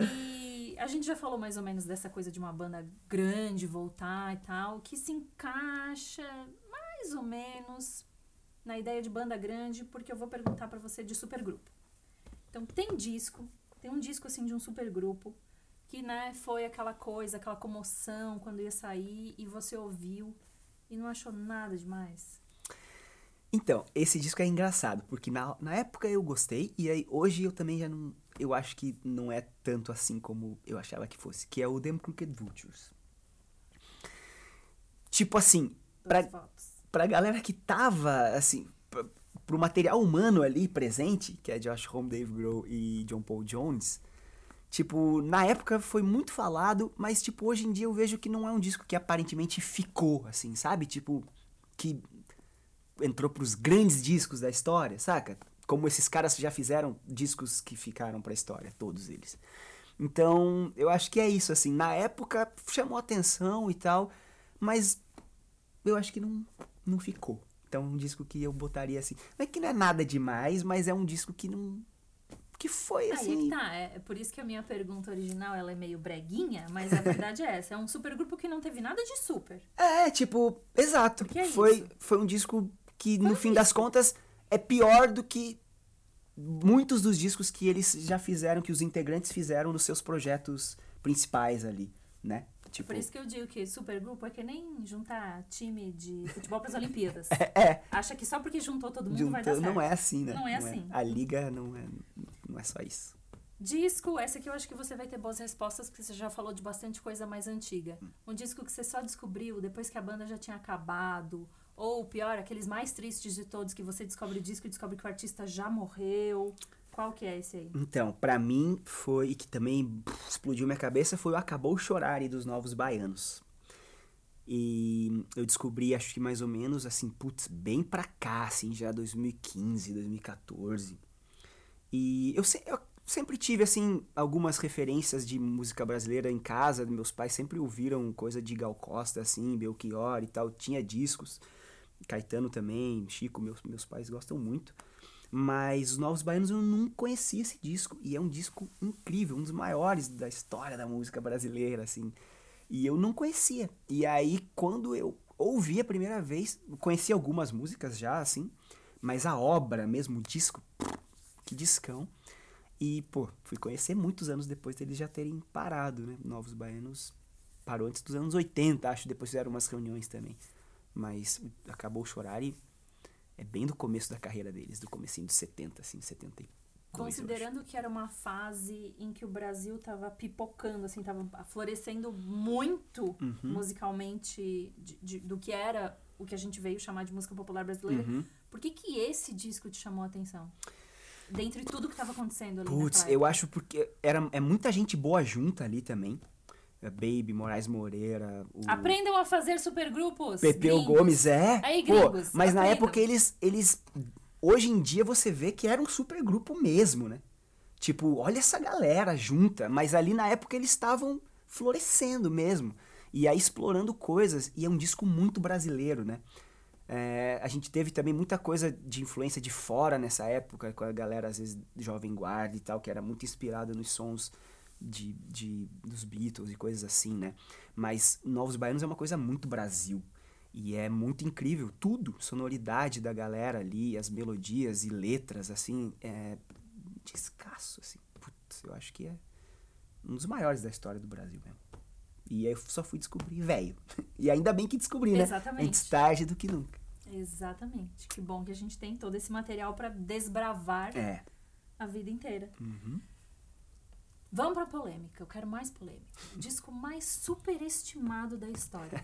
A: E a gente já falou mais ou menos dessa coisa de uma banda grande voltar e tal, que se encaixa mais ou menos na ideia de banda grande, porque eu vou perguntar pra você de supergrupo. Então, tem disco, tem um disco assim de um supergrupo que, né, foi aquela coisa, aquela comoção quando ia sair e você ouviu e não achou nada demais.
B: Então, esse disco é engraçado, porque na, na época eu gostei, e aí hoje eu também já não. Eu acho que não é tanto assim como eu achava que fosse, que é o Them Crooked Vultures. Tipo assim, pra, pra galera que tava, assim, pra, pro material humano ali presente, que é Josh Homme, Dave Grohl e John Paul Jones, tipo, na época foi muito falado, mas, tipo, hoje em dia eu vejo que não é um disco que aparentemente ficou, assim, sabe? Tipo, que entrou pros grandes discos da história, saca? Como esses caras já fizeram discos que ficaram pra história, todos eles. Então, eu acho que é isso, assim. Na época chamou atenção e tal, mas eu acho que não, não ficou. Então, um disco que eu botaria assim. Não é que não é nada demais, mas é um disco que não. Que foi
A: Aí é
B: assim.
A: que tá, é, é por isso que a minha pergunta original ela é meio breguinha, mas a verdade é essa. É um supergrupo que não teve nada de super.
B: É, tipo, exato.
A: É
B: foi,
A: isso.
B: foi um disco que,
A: Foi
B: no fim das
A: disco.
B: contas, é pior do que muitos dos discos que eles já fizeram, que os integrantes fizeram nos seus projetos principais ali, né? Tipo,
A: Por isso que eu digo que supergrupo é que nem juntar time de futebol para as Olimpíadas.
B: é,
A: Acha que só porque juntou todo mundo
B: juntou-
A: vai dar certo.
B: não é assim, né?
A: Não é assim.
B: A liga não é, não é só isso.
A: Disco, essa aqui eu acho que você vai ter boas respostas, porque você já falou de bastante coisa mais antiga.
B: Hum.
A: Um disco que você só descobriu depois que a banda já tinha acabado. Ou pior, aqueles mais tristes de todos, que você descobre o disco e descobre que o artista já morreu. Qual que é esse aí?
B: Então, pra mim foi, e que também explodiu minha cabeça, foi o Acabou Chorare dos Novos Baianos. E eu descobri, acho que mais ou menos, assim, putz, bem pra cá, assim, já 2015, 2014. E eu, se- eu sempre tive, assim, algumas referências de música brasileira em casa. Meus pais sempre ouviram coisa de Gal Costa, assim, Belchior e tal. Tinha discos. Caetano também, Chico, meus, meus pais gostam muito. Mas os Novos Baianos eu não conhecia esse disco. E é um disco incrível, um dos maiores da história da música brasileira, assim. E eu não conhecia. E aí, quando eu ouvi a primeira vez, conheci algumas músicas já, assim. Mas a obra mesmo, o disco, que discão. E, pô, fui conhecer muitos anos depois deles já terem parado, né? Novos Baianos parou antes dos anos 80, acho. Depois fizeram umas reuniões também. Mas acabou o chorar e é bem do começo da carreira deles, do comecinho dos 70, assim, 72. eu acho.
A: Considerando que era uma fase em que o Brasil tava pipocando, assim, tava florescendo muito
B: Uhum.
A: musicalmente de- de- do que era o que a gente veio chamar de música popular brasileira.
B: Uhum.
A: Por que que esse disco te chamou a atenção? Dentre tudo que tava acontecendo ali
B: Putz, eu acho porque era, é muita gente boa junta ali também. É Baby, Moraes Moreira, o
A: Aprendam a fazer supergrupos!
B: Pepeu
A: gringos.
B: Gomes, é.
A: Aí,
B: pô,
A: gringos,
B: mas na
A: aprendam.
B: época eles, eles hoje em dia você vê que era um super grupo mesmo, né? Tipo, olha essa galera junta, mas ali na época eles estavam florescendo mesmo. E aí explorando coisas, e é um disco muito brasileiro, né? É, a gente teve também muita coisa de influência de fora nessa época, com a galera, às vezes, jovem guarda e tal, que era muito inspirada nos sons de, de, dos Beatles e coisas assim, né? Mas Novos Baianos é uma coisa muito Brasil. E é muito incrível, tudo, sonoridade da galera ali, as melodias e letras, assim, é descasso, assim. Putz, eu acho que é um dos maiores da história do Brasil mesmo. E aí eu só fui descobrir velho. E ainda bem que descobri, né?
A: Exatamente.
B: Antes tarde do que nunca.
A: Exatamente. Que bom que a gente tem todo esse material para desbravar
B: É.
A: a vida inteira.
B: Uhum.
A: Vamos pra polêmica. Eu quero mais polêmica. O disco mais superestimado da história.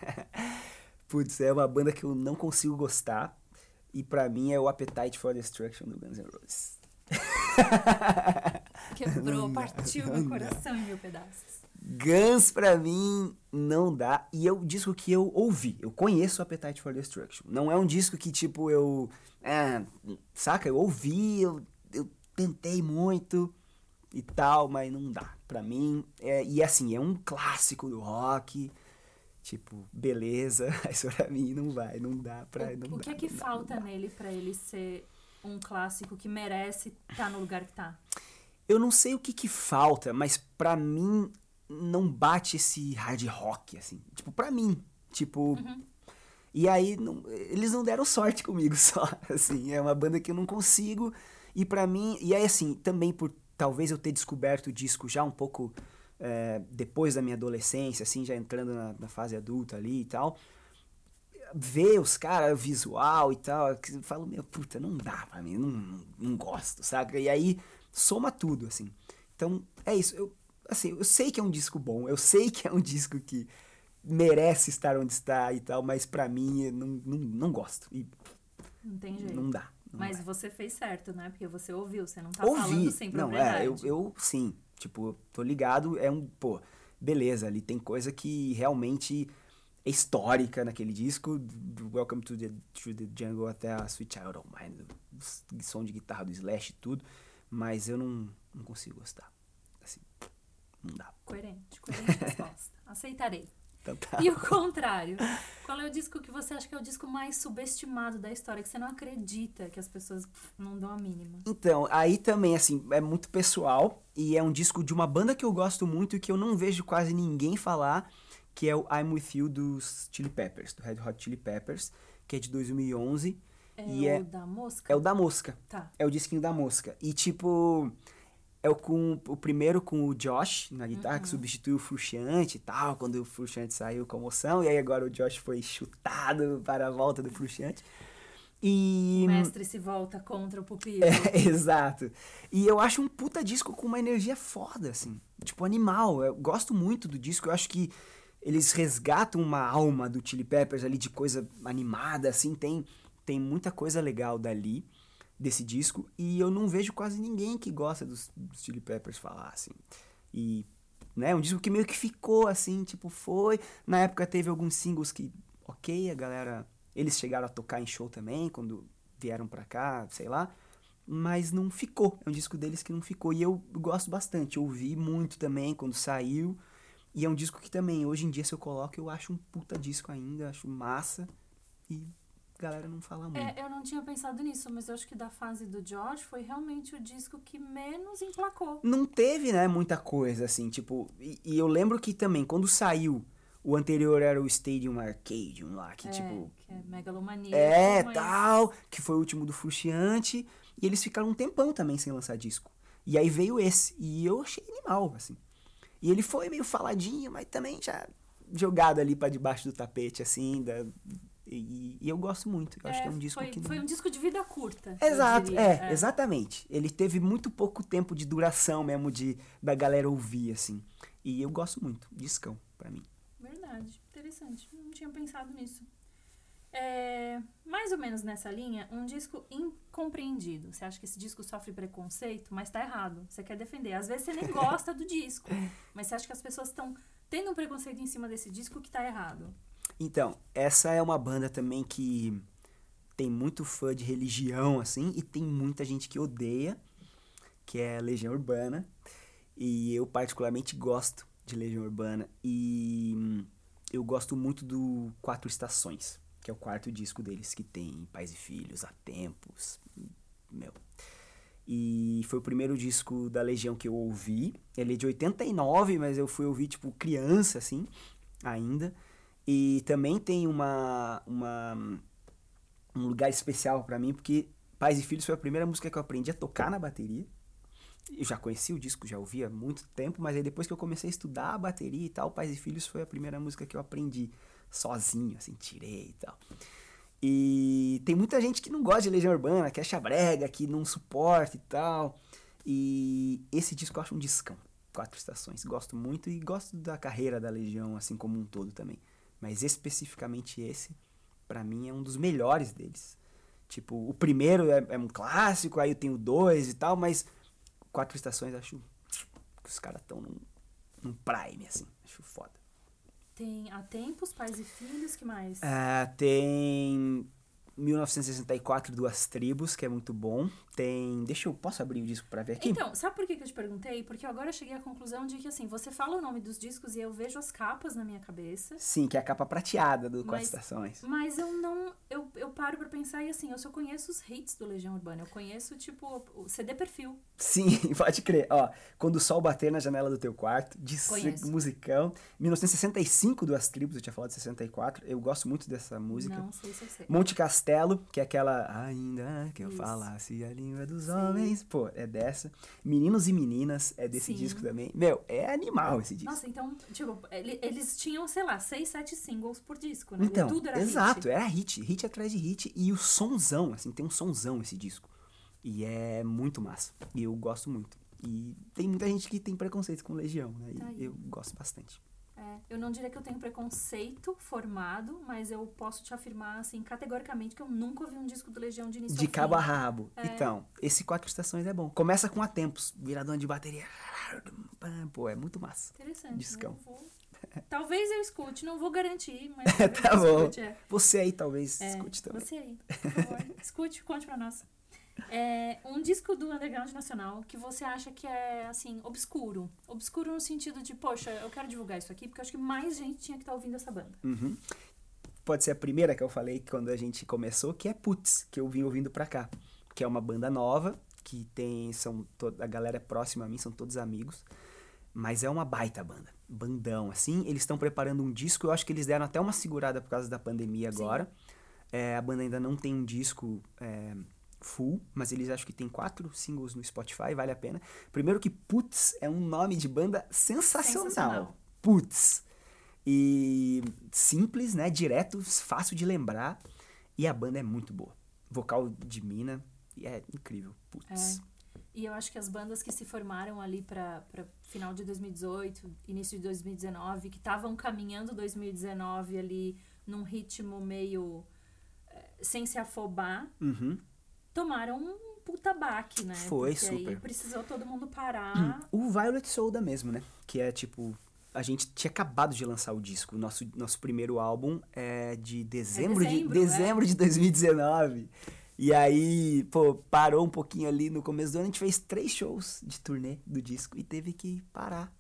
B: Putz, é uma banda que eu não consigo gostar. E pra mim é o Appetite for Destruction do Guns N' Roses.
A: Quebrou, partiu meu coração em mil pedaços.
B: Guns pra mim não dá. E é um disco que eu ouvi. Eu conheço o Appetite for Destruction. Não é um disco que, tipo, eu. É, saca? Eu ouvi, eu, eu tentei muito e tal, mas não dá. Pra mim. É, e assim, é um clássico do rock. Tipo, beleza. Mas pra mim não vai, não dá pra. não
A: o
B: dá,
A: que é que
B: dá,
A: falta nele pra ele ser um clássico que merece estar no lugar que tá?
B: Eu não sei o que que falta, mas pra mim não bate esse hard rock, assim. Tipo, pra mim. Tipo. E aí, não- eles não deram sorte comigo só, assim. É uma banda que eu não consigo. E pra mim. E aí, assim, também por talvez eu ter descoberto o disco já um pouco é, depois da minha adolescência, assim, já entrando na, na fase adulta ali e tal ver os caras, visual e tal, que eu falo, meu, puta, não dá pra mim, não, não, não gosto, saca? E aí soma tudo, assim. Então, é isso. Eu, assim, eu sei que é um disco bom, eu sei que é um disco que merece estar onde está e tal, mas pra mim não, não, não gosto. E
A: Não tem jeito.
B: não dá. não
A: Mas
B: vai.
A: você fez certo, né? Porque você ouviu, você não tá falando
B: Ouvi.
A: sem
B: Não,
A: propriedade.
B: é, eu, eu sim. Tipo, tô ligado, é um, pô, beleza, ali tem coisa que realmente é histórica naquele disco, do Welcome to the, to the Jungle até a Sweet Child of Mine, o som de guitarra do Slash e tudo, mas eu não, não consigo gostar. Não dá.
A: Coerente, coerente resposta. Aceitarei.
B: Então tá.
A: E o contrário. Qual é o disco que você acha que é o disco mais subestimado da história? Que você não acredita que as pessoas não dão a mínima?
B: Então, aí também, assim, é muito pessoal e é um disco de uma banda que eu gosto muito e que eu não vejo quase ninguém falar, que é o I'm With You dos Chili Peppers, do Red Hot Chili Peppers, que é de 2011
A: É
B: e
A: o
B: é,
A: da mosca?
B: é o da Mosca.
A: Tá.
B: É o disquinho da Mosca. E, tipo, é o, com, o primeiro com o Josh na guitarra,
A: Uhum.
B: que substituiu o Fruxante e tal, quando o Fruxante saiu comoção, e aí agora o Josh foi chutado para a volta do Fruxante. E...
A: O mestre se volta contra o pupilo.
B: É, exato. E eu acho um puta disco com uma energia foda, assim. Tipo, animal. Eu gosto muito do disco. Eu acho que eles resgatam uma alma do Chili Peppers ali de coisa animada, assim. Tem, tem muita coisa legal dali, desse disco. E eu não vejo quase ninguém que gosta dos, dos Chili Peppers falar, assim. E, né, um disco que meio que ficou, assim, tipo, foi. Na época teve alguns singles que, ok, a galera... Eles chegaram a tocar em show também, quando vieram pra cá, sei lá. Mas não ficou. É um disco deles que não ficou. E eu gosto bastante. Eu ouvi muito também quando saiu. E é um disco que também, hoje em dia, se eu coloco, eu acho um puta disco ainda. Acho massa. E galera não fala muito.
A: É, eu não tinha pensado nisso, mas eu acho que da fase do George foi realmente o disco que menos emplacou.
B: Não teve, né, muita coisa, assim, tipo... E, e eu lembro que também, quando saiu, o anterior era o Stadium Arcadium lá, que
A: é,
B: tipo...
A: que é megalomania.
B: É,
A: mas-
B: tal, que foi o último do Frustiante. E eles ficaram um tempão também sem lançar disco. E aí veio esse. E eu achei animal, assim. E ele foi meio faladinho, mas também já jogado ali pra debaixo do tapete, assim. Da, e, e eu gosto muito. Eu acho
A: É,
B: que é um disco
A: foi,
B: que. não-
A: foi um disco de vida curta.
B: Exato,
A: diria.
B: é, exatamente. Ele teve muito pouco tempo de duração mesmo de da galera ouvir, assim. E eu gosto muito. Discão, pra mim.
A: Verdade, interessante. Não tinha pensado nisso. É, mais ou menos nessa linha, um disco incompreendido. Você acha que esse disco sofre preconceito, mas tá errado. Você quer defender. Às vezes você nem gosta do disco, mas você acha que as pessoas estão tendo um preconceito em cima desse disco que tá errado.
B: Então, essa é uma banda também que tem muito fã de religião, assim, e tem muita gente que odeia, que é Legião Urbana. E eu particularmente gosto de Legião Urbana. E hum, eu gosto muito do Quatro Estações, que é o quarto disco deles, que tem Pais e Filhos, Há Tempos, meu. E foi o primeiro disco da Legião que eu ouvi. Ele é de 89, mas eu fui ouvir, tipo, criança, assim, ainda. E também tem uma, uma um lugar especial para mim, porque Pais e Filhos foi a primeira música que eu aprendi a tocar na bateria. Eu já conhecia o disco, já ouvia há muito tempo, mas aí depois que eu comecei a estudar a bateria e tal, Pais e Filhos foi a primeira música que eu aprendi sozinho, assim, tirei e tal. E tem muita gente que não gosta de Legião Urbana, que acha brega, que não suporta e tal. E esse disco eu acho um discão. Quatro estações. Gosto muito e gosto da carreira da Legião, assim como um todo também. Mas especificamente esse, para mim, é um dos melhores deles. Tipo, o primeiro é, é um clássico, aí eu tenho dois e tal, mas Quatro Estações acho que os caras estão num, num prime, assim. Acho foda.
A: Tem Há Tempos, Pais e Filhos, que mais?
B: Ah, tem 1964, Duas Tribos, que é muito bom. Tem. Deixa eu. Posso abrir o disco pra ver aqui?
A: Então, sabe por que que eu te perguntei? Porque agora eu cheguei à conclusão de que, assim, você fala o nome dos discos e eu vejo as capas na minha cabeça.
B: Sim, que é a capa prateada do Quatro Estações.
A: Mas eu não. Eu, eu paro pra pensar e assim, eu só conheço os hits do Legião Urbana. Eu conheço, tipo, o CD perfil.
B: Sim, pode crer. Ó, quando o sol bater na janela do teu quarto, de musicão. 1965, Duas Tribos, eu tinha falado de 64. Eu gosto muito dessa música.
A: Não sei se eu sei.
B: Monte Castelo, que é aquela Ainda que eu
A: Isso.
B: falasse a língua dos homens. Pô, é dessa. Meninos e Meninas é desse
A: Sim.
B: disco também. Meu, é animal esse disco.
A: Nossa, então, tipo, ele- eles tinham, sei lá, seis, sete singles por disco, né?
B: Então,
A: Tudo era
B: exato,
A: hit.
B: era hit, hit atrás de hit. E o sonzão, assim, tem um sonzão esse disco. E é muito massa. E eu gosto muito. E tem muita gente que tem preconceito com Legião, né?
A: Tá
B: eu gosto bastante.
A: É, eu não diria que eu tenho preconceito formado, mas eu posso te afirmar, assim, categoricamente, que eu nunca ouvi um disco do Legião de início
B: De cabo a rabo.
A: É.
B: Então, esse Quatro Estações é bom. Começa com a tempos, viradão de bateria. Pô, é muito massa.
A: Interessante.
B: Discão.
A: né? Eu vou- Talvez eu escute, não vou garantir, mas
B: tá bom.
A: escute. É.
B: Você aí talvez
A: É,
B: escute também.
A: Você aí, por favor. escute, conte pra nós. É, um disco do Underground Nacional que você acha que é, assim, obscuro. Obscuro no sentido de, poxa, eu quero divulgar isso aqui porque eu acho que mais gente tinha que estar ouvindo essa banda.
B: Uhum. Pode ser a primeira que eu falei quando a gente começou, que é Putz, que eu vim ouvindo pra cá. Que é uma banda nova, que tem. São a galera é próxima a mim, são todos amigos. Mas é uma baita banda. Bandão, assim. Eles estão preparando um disco. Eu acho que eles deram até uma segurada por causa da pandemia agora. É, a banda ainda não tem um disco é, full, mas eles acho que tem quatro singles no Spotify, vale a pena. Primeiro que Putz é um nome de banda sensacional.
A: Sensacional.
B: Putz. E simples, né? Direto, fácil de lembrar. E a banda é muito boa. Vocal de mina. E é incrível. Putz.
A: E eu acho que as bandas que se formaram ali para final de 2018, início de 2019, que estavam caminhando 2019 ali num ritmo meio eh, sem se afobar,
B: Uhum.
A: Tomaram um puta baque, né?
B: Foi,
A: Porque aí
B: super.
A: precisou todo mundo parar.
B: O Violet Soda mesmo, né? Que é tipo. A gente tinha acabado de lançar o disco. Nosso, nosso primeiro álbum é de dezembro,
A: dezembro,
B: de, dezembro de 2019. E aí, pô, parou um pouquinho ali no começo do ano. A gente fez três shows de turnê do disco e teve que parar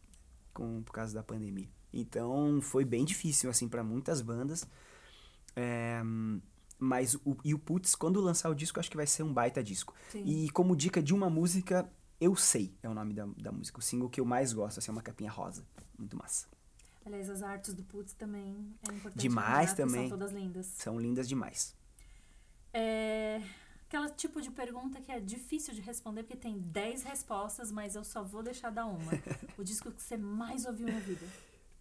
B: com, por causa da pandemia. Então foi bem difícil, assim, para muitas bandas. É, mas o, e o Putz, quando lançar o disco, acho que vai ser um baita disco.
A: Sim.
B: E como dica de uma música, Eu Sei é o nome da, da música. O single que eu mais gosto, assim, é uma capinha rosa. Muito massa.
A: Aliás, as artes do Putz também é importante.
B: Demais
A: lembrar
B: também.
A: São todas lindas.
B: São lindas demais.
A: É aquela tipo de pergunta que é difícil de responder porque tem 10 respostas, mas eu só vou deixar dar uma. o disco que você mais ouviu na vida.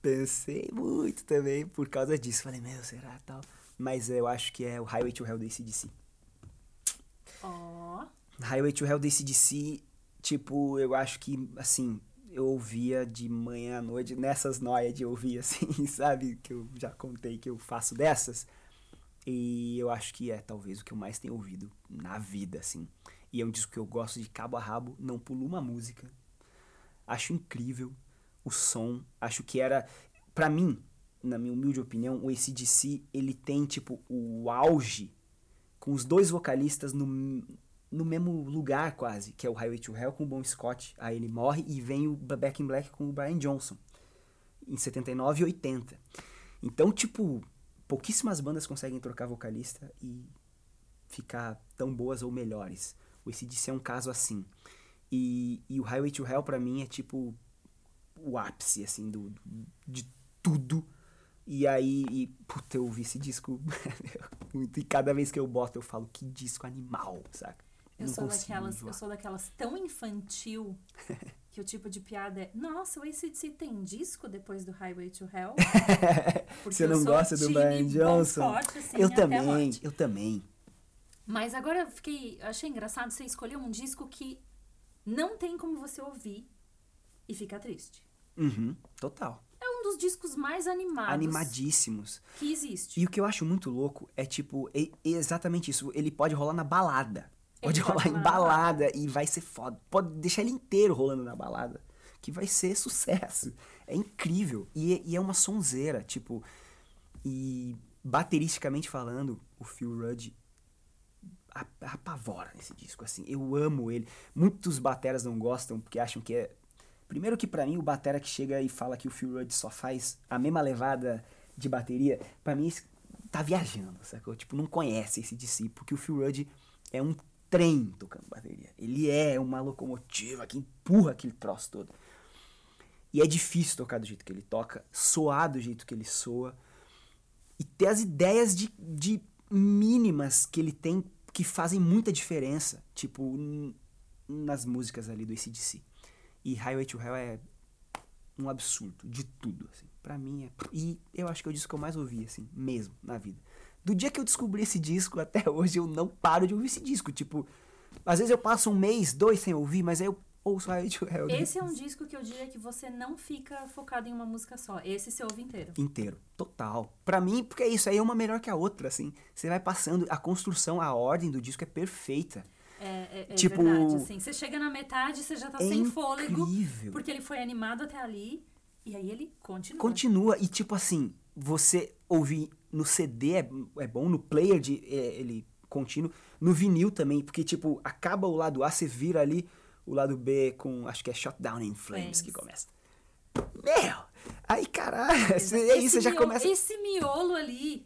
B: Pensei muito também por causa disso. Falei, meu, será tal? Mas eu acho que é o Highway to Hell da ACDC.
A: Ó.
B: Highway to Hell da ACDC, tipo, eu acho que, assim, eu ouvia de manhã à noite, nessas noias de ouvir, assim, sabe? Que eu já contei que eu faço dessas. E eu acho que é talvez o que eu mais tenho ouvido na vida, assim. E é um disco que eu gosto de cabo a rabo, não pulo uma música. Acho incrível o som. Acho que era, pra mim, na minha humilde opinião, o ACDC, ele tem, tipo, o auge com os dois vocalistas no, no mesmo lugar quase, que é o Highway to Hell com o Bon Scott. Aí ele morre e vem o Back in Black com o Brian Johnson, em 79 e 80. Então, tipo, pouquíssimas bandas conseguem trocar vocalista e ficar tão boas ou melhores. O ACDC é um caso assim. E, e o Highway to Hell pra mim é tipo o ápice, assim, do, de tudo. E aí, e, puta, eu ouvi esse disco muito. E cada vez que eu boto, eu falo, que disco animal, saca?
A: Eu sou, daquelas, eu sou daquelas tão infantil que o tipo de piada é Nossa, o ACDC tem disco depois do Highway to Hell?
B: Você não gosta do Brian Johnson? Forte, assim, eu também, eu também.
A: Mas agora eu fiquei. Achei engraçado você escolher um disco que não tem como você ouvir e ficar triste.
B: Uhum, total.
A: Um dos discos mais animados.
B: Animadíssimos.
A: Que existe.
B: E o que eu acho muito louco é, tipo, é, exatamente isso. Ele pode rolar na balada. Pode rolar em balada e vai ser foda. Pode deixar ele inteiro rolando na balada. Que vai ser sucesso. É incrível. E, e é uma sonzeira, tipo. E bateristicamente falando, o Phil Rudd apavora nesse disco, assim. Eu amo ele. Muitos bateras não gostam porque acham que é. Primeiro que para mim o batera que chega e fala que o Phil Rudd só faz a mesma levada de bateria, para mim tá viajando, sacou? Tipo, não conhece esse DC, porque o Phil Rudd é um trem tocando bateria. Ele é uma locomotiva que empurra aquele troço todo. E é difícil tocar do jeito que ele toca, soar do jeito que ele soa, e ter as ideias de, de mínimas que ele tem que fazem muita diferença, tipo, nas músicas ali do ACDC. E Highway to Hell é um absurdo de tudo, assim. Pra mim é. E eu acho que é o disco que eu mais ouvi, assim, mesmo, na vida. Do dia que eu descobri esse disco até hoje, eu não paro de ouvir esse disco. Tipo, às vezes eu passo um mês, dois sem ouvir, mas aí eu ouço Highway to Hell.
A: Esse é um disco que eu diria que você não fica focado em uma música só. Esse você ouve inteiro.
B: Inteiro, total. Pra mim, porque é isso aí é uma melhor que a outra, assim. Você vai passando, a construção, a ordem do disco é perfeita.
A: É, é, é tipo, verdade, assim. Você chega na metade, você já tá é sem incrível. fôlego. Porque ele foi animado até ali. E aí ele continua.
B: Continua. E tipo assim, você ouvir no CD é, é bom, no player de, é, ele contínuo. No vinil também, porque tipo, acaba o lado A, você vira ali o lado B com, acho que é Shutdown in Flames, que começa. Meu! Aí, caralho, aí você já começa...
A: Esse miolo ali,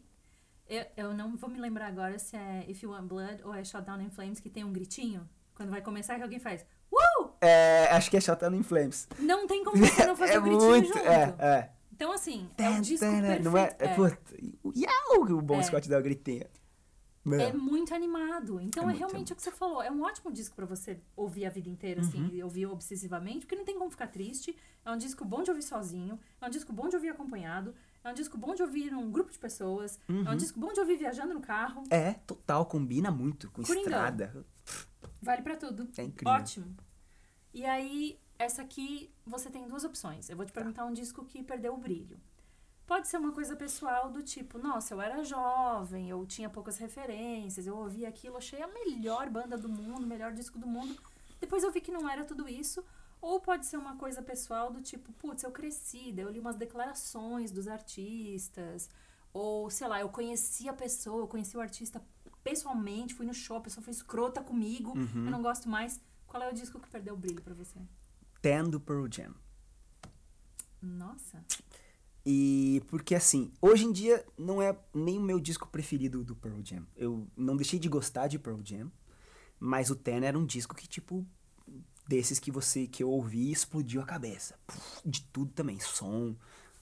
A: eu, eu não vou me lembrar agora se é If You Want Blood ou é Shutdown in Flames, que tem um gritinho. Quando vai começar, que alguém faz... Uh!
B: É, acho que é Shutdown in Flames.
A: Não tem como você não fazer é o gritinho muito, junto. É, é. Então, assim, é um disco perfeito. Não é, é,
B: é. Puta, o bom é. Scott dá o gritinho.
A: É muito animado. Então é, é realmente o que você falou. É um ótimo disco para você ouvir a vida inteira, assim, uhum. assim, ouvir obsessivamente, porque não tem como ficar triste. É um disco bom de ouvir sozinho, é um disco bom de ouvir acompanhado, é um disco bom de ouvir num grupo de pessoas, uhum. é um uhum. disco bom de ouvir viajando no carro.
B: É, total, combina muito com Coringão. estrada.
A: Vale para tudo.
B: É incrível.
A: Ótimo. E aí, essa aqui, você tem duas opções. Eu vou te perguntar um disco que perdeu o brilho. Pode ser uma coisa pessoal do tipo, nossa, eu era jovem, eu tinha poucas referências, eu ouvi aquilo, achei a melhor banda do mundo, o melhor disco do mundo. Depois eu vi que não era tudo isso. Ou pode ser uma coisa pessoal do tipo, putz, eu cresci, daí eu li umas declarações dos artistas. Ou, sei lá, eu conheci a pessoa, eu conheci o artista pessoalmente, fui no show, a pessoa foi escrota comigo, uhum. eu não gosto mais. Qual é o disco que perdeu o brilho para você?
B: Ten do Pearl Jam.
A: Nossa.
B: E porque assim, hoje em dia não é nem o meu disco preferido do Pearl Jam. Eu não deixei de gostar de Pearl Jam, mas o Ten era um disco que tipo desses que você que eu ouvi explodiu a cabeça. De tudo também, som,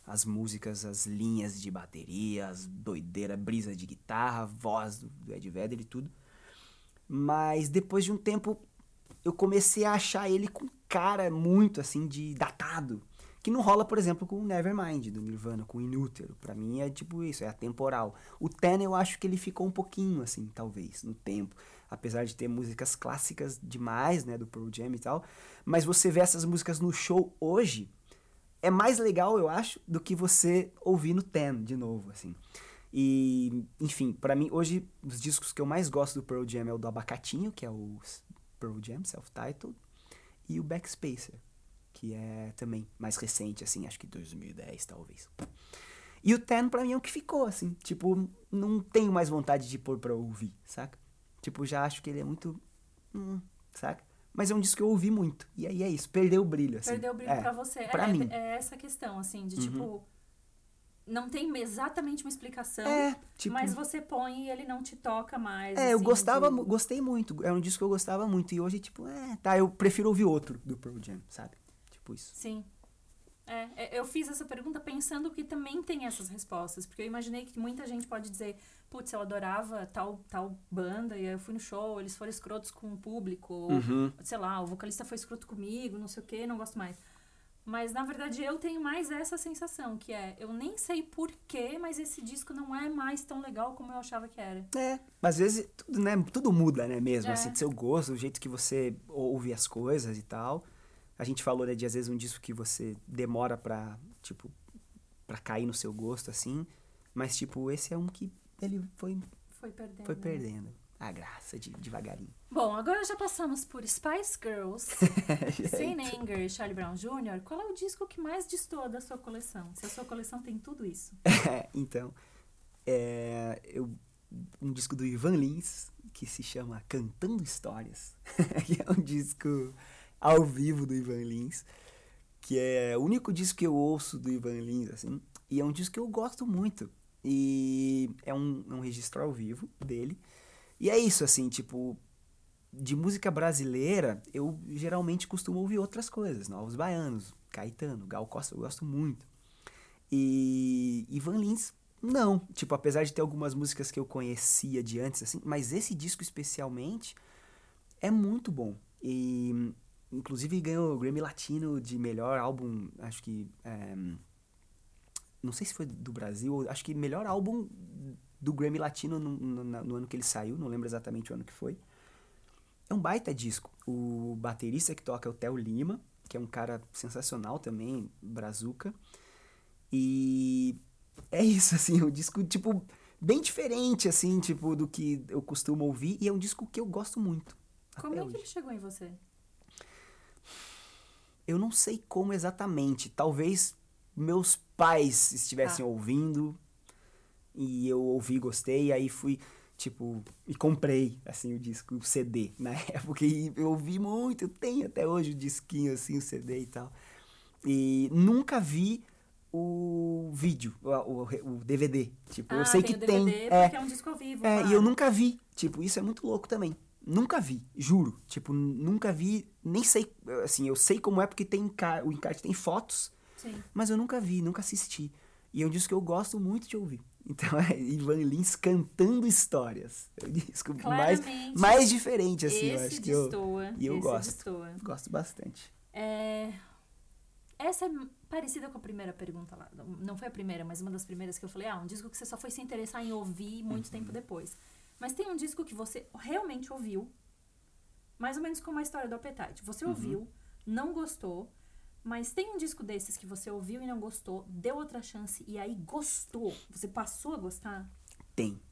B: as músicas, as linhas de bateria, as doideira, brisa de guitarra, voz do Ed Vedder e tudo. Mas depois de um tempo eu comecei a achar ele com cara muito assim de datado que não rola, por exemplo, com o Nevermind do Nirvana, com o Inútero. Para mim é tipo isso, é atemporal. O Ten eu acho que ele ficou um pouquinho assim, talvez, no tempo. Apesar de ter músicas clássicas demais, né, do Pearl Jam e tal. Mas você vê essas músicas no show hoje, é mais legal, eu acho, do que você ouvir no Ten de novo, assim. E, enfim, para mim, hoje, os discos que eu mais gosto do Pearl Jam é o do Abacatinho, que é o Pearl Jam, self-titled, e o Backspacer que é também mais recente, assim, acho que 2010 talvez. E o Ten pra mim é o que ficou, assim, tipo, não tenho mais vontade de pôr pra ouvir, saca? Tipo, já acho que ele é muito. Hum, saca? Mas é um disco que eu ouvi muito. E aí é isso, perdeu o brilho, assim.
A: Perdeu o brilho
B: é,
A: pra você.
B: Pra
A: é,
B: mim.
A: é essa questão, assim, de
B: Uhum.
A: tipo. Não tem exatamente uma explicação,
B: É, tipo.
A: mas você põe e ele não te toca mais.
B: É, eu
A: assim,
B: gostava,
A: de-
B: gostei muito. É um disco que eu gostava muito. E hoje, tipo, é, tá, eu prefiro ouvir outro do Pearl Jam, sabe? Tipo isso.
A: Sim. É, é, eu fiz essa pergunta pensando que também tem essas respostas, porque eu imaginei que muita gente pode dizer, putz, eu adorava tal, tal banda, e aí eu fui no show, eles foram escrotos com o público, ou,
B: Uhum.
A: sei lá, o vocalista foi escroto comigo, não sei o que, não gosto mais. Mas na verdade eu tenho mais essa sensação, que é, eu nem sei porquê, mas esse disco não é mais tão legal como eu achava que era.
B: É, mas às vezes tudo, né, tudo muda, né, mesmo,
A: É.
B: assim, do seu gosto, o jeito que você ouve as coisas e tal. A gente falou, né, de às vezes um disco que você demora pra, tipo, pra cair no seu gosto, assim, mas, tipo, esse é um que ele foi,
A: Foi perdendo.
B: foi
A: né?
B: perdendo a graça de, devagarinho.
A: Bom, agora já passamos por Spice Girls, Sin Anger e Charlie Brown Jr. Qual é o disco que mais destoa da sua coleção? Se a sua coleção tem tudo isso.
B: Então, é, eu, um disco do Ivan Lins, que se chama Cantando Histórias, que é um disco ao vivo do Ivan Lins, que é o único disco que eu ouço do Ivan Lins, assim, e é um disco que eu gosto muito. E é um, é um registro ao vivo dele. E é isso, assim, tipo, de música brasileira, eu geralmente costumo ouvir outras coisas, Novos Baianos, Caetano, Gal Costa, eu gosto muito. E Ivan Lins, não. Tipo, apesar de ter algumas músicas que eu conhecia de antes, assim, mas esse disco especialmente é muito bom. E, inclusive, ganhou o Grammy Latino de melhor álbum, acho que. é, não sei se foi do Brasil, acho que melhor álbum do Grammy Latino no, no- no ano que ele saiu, não lembro exatamente o ano que foi. É um baita disco. O baterista que toca é o Theo Lima, que é um cara sensacional também, brazuca. E é isso, assim, é um disco, tipo, bem diferente, assim, tipo, do que eu costumo ouvir. E é um disco que eu gosto muito.
A: Como é que
B: hoje.
A: ele chegou em você?
B: Eu não sei como exatamente. Talvez meus pais estivessem
A: Ah.
B: ouvindo e eu ouvi, gostei, e aí fui, tipo, e comprei, assim, o disco, o CD na época. E eu ouvi muito, eu tenho até hoje o disquinho, assim, o CD e tal. E nunca vi o vídeo, o, o, o DVD. Tipo,
A: ah,
B: eu sei
A: tem
B: que
A: o
B: tem.
A: DVD
B: é,
A: porque é um disco ao vivo.
B: é,
A: claro.
B: e eu nunca vi. Tipo, isso é muito louco também. Nunca vi, juro. Tipo, nunca vi, nem sei, assim, eu sei como é porque tem encar o encarte tem fotos,
A: Sim.
B: mas eu nunca vi, nunca assisti. E é um disco que eu gosto muito de ouvir. Então é Ivan Lins cantando histórias. É o disco mais,
A: Claramente,
B: mais diferente, assim, eu acho que eu, e eu gosto.
A: destoa.
B: gosto bastante.
A: É, Essa é parecida com a primeira pergunta lá. Não foi a primeira, mas uma das primeiras que eu falei. Ah, um disco que você só foi se interessar em ouvir muito
B: Uhum.
A: tempo depois. Mas tem um disco que você realmente ouviu, mais ou menos como a história do Appetite. Você
B: Uhum.
A: ouviu, não gostou, mas tem um disco desses que você ouviu e não gostou, deu outra chance e aí gostou. Você passou a gostar?
B: Tem,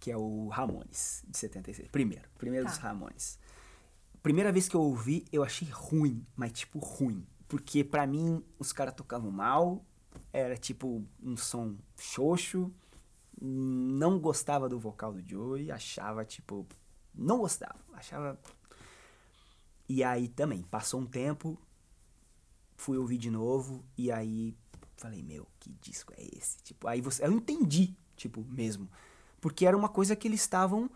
B: que é o Ramones, de 76. Primeiro, primeiro
A: Tá.
B: dos Ramones. Primeira vez que eu ouvi, eu achei ruim, mas tipo ruim. Porque pra mim, os caras tocavam mal, era tipo um som xoxo, não gostava do vocal do Joey, achava tipo. Não gostava, achava. E aí também, passou um tempo, fui ouvir de novo, e aí falei, meu, que disco é esse? Tipo, aí você. Eu entendi, tipo, mesmo. Porque era uma coisa que eles estavam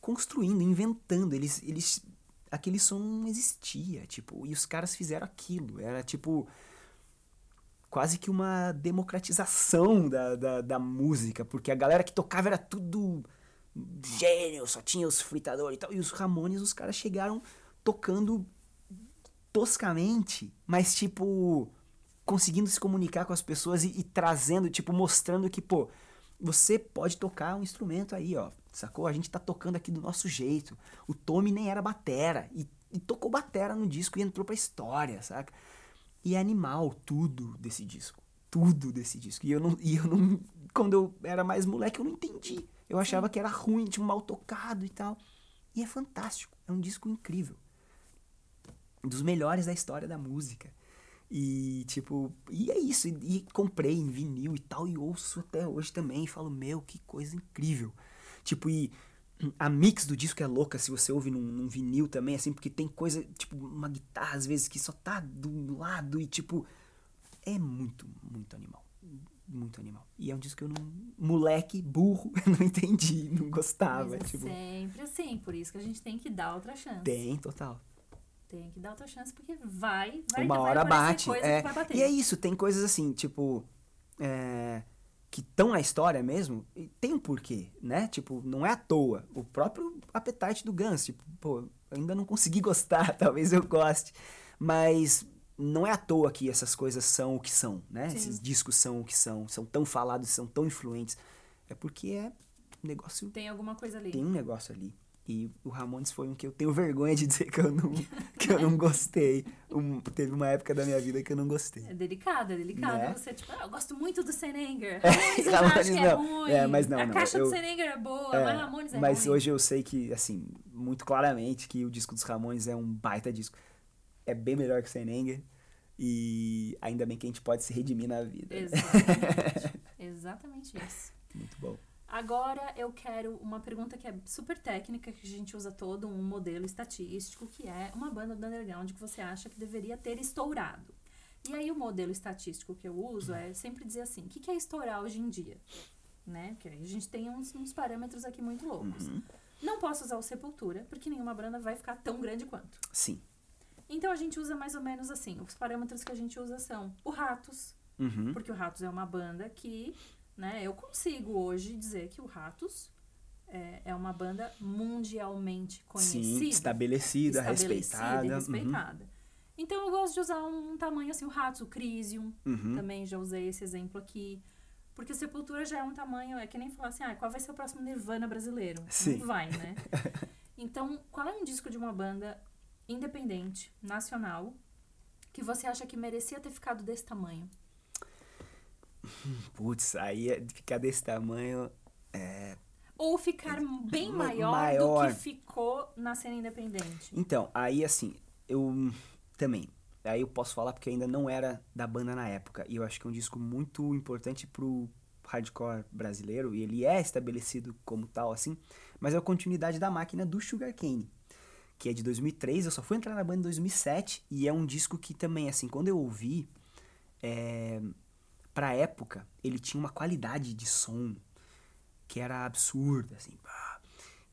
B: construindo, inventando. Eles. eles aquele som não existia, tipo, e os caras fizeram aquilo. Era tipo quase que uma democratização da, da, da música, porque a galera que tocava era tudo gênio, só tinha os fritadores e tal. E os Ramones, os caras chegaram tocando toscamente, mas tipo, conseguindo se comunicar com as pessoas e, e trazendo, tipo, mostrando que, pô, você pode tocar um instrumento aí, ó, sacou? A gente tá tocando aqui do nosso jeito. O Tommy nem era batera, e, e tocou batera no disco e entrou pra história, saca? E é animal tudo desse disco. Tudo desse disco. E eu não. E eu não quando eu era mais moleque, eu não entendi. Eu achava que era ruim, tipo, mal tocado e tal. E é fantástico. É um disco incrível. Um dos melhores da história da música. E, tipo, e é isso. E, e comprei em vinil e tal, e ouço até hoje também. E falo, meu, que coisa incrível. Tipo, e a mix do disco é louca se você ouve num, num vinil também, assim, porque tem coisa, tipo, uma guitarra às vezes que só tá do lado e, tipo, é muito, muito animal. Muito animal. E é um disco que eu não. Moleque, burro, não entendi, não gostava.
A: É
B: tipo,
A: sempre assim, por isso que a gente tem que dar outra chance.
B: tem, total.
A: Tem que dar outra chance, porque vai, vai,
B: uma
A: vai
B: hora bate. é. E é isso, tem coisas assim, tipo. é, que estão na história mesmo, e tem um porquê, né? Tipo, não é à toa. O próprio Appetite do Guns, tipo, pô, ainda não consegui gostar, talvez eu goste. Mas não é à toa que essas coisas são o que são, né?
A: Sim.
B: Esses discos são o que são, são tão falados, são tão influentes. É porque é um negócio
A: Tem alguma coisa ali.
B: tem um negócio ali. E o Ramones foi um que eu tenho vergonha de dizer que eu não, que eu não gostei. Um- teve uma época da minha vida que eu não gostei.
A: É delicado, é delicado.
B: Né?
A: Você, tipo, ah, eu gosto muito do Senenger.
B: É,
A: Ramones acho
B: Ramones
A: é
B: não.
A: ruim.
B: É, mas não,
A: A
B: não,
A: caixa
B: eu-
A: do Senenger é boa,
B: É,
A: mas Ramones é
B: mas
A: ruim.
B: hoje eu sei que, assim, muito claramente que o disco dos Ramones é um baita disco. É bem melhor que o Senenger. E ainda bem que a gente pode se redimir na vida.
A: Exatamente. Exatamente isso.
B: Muito bom.
A: Agora eu quero uma pergunta que é super técnica, que a gente usa todo um modelo estatístico, que é uma banda do underground que você acha que deveria ter estourado. E aí o modelo estatístico que eu uso é sempre dizer assim, o que que é estourar hoje em dia? Né? Porque a gente tem uns, uns parâmetros aqui muito loucos.
B: Uhum.
A: Não posso usar o Sepultura, porque nenhuma banda vai ficar tão grande quanto.
B: Sim.
A: Então a gente usa mais ou menos assim. Os parâmetros que a gente usa são o Ratos,
B: Uhum.
A: porque o Ratos é uma banda que, né, eu consigo hoje dizer que o Ratos é, é uma banda mundialmente conhecida.
B: Sim, estabelecida,
A: estabelecida
B: respeitada.
A: e
B: Uhum.
A: respeitada. Então eu gosto de usar um tamanho assim, o Ratos, o Crisium,
B: Uhum.
A: também já usei esse exemplo aqui. Porque Sepultura já é um tamanho, é que nem falar assim, ah, qual vai ser o próximo Nirvana brasileiro?
B: Sim.
A: Não vai, né? então, qual é um disco de uma banda independente, nacional, que você acha que merecia ter ficado desse tamanho?
B: Putz, aí é- ficar desse tamanho. É...
A: Ou ficar bem
B: Ma-
A: maior,
B: maior.
A: do que ficou na cena independente?
B: Então, aí assim, eu também. Aí eu posso falar porque eu ainda não era da banda na época. E eu acho que é um disco muito importante pro hardcore brasileiro. E ele é estabelecido como tal, assim. Mas é a continuidade da máquina do Sugar Cane. Que é de 2003. Eu só fui entrar na banda em 2007. E é um disco que também, assim, quando eu ouvi... É, pra época, ele tinha uma qualidade de som que era absurda, assim. pá.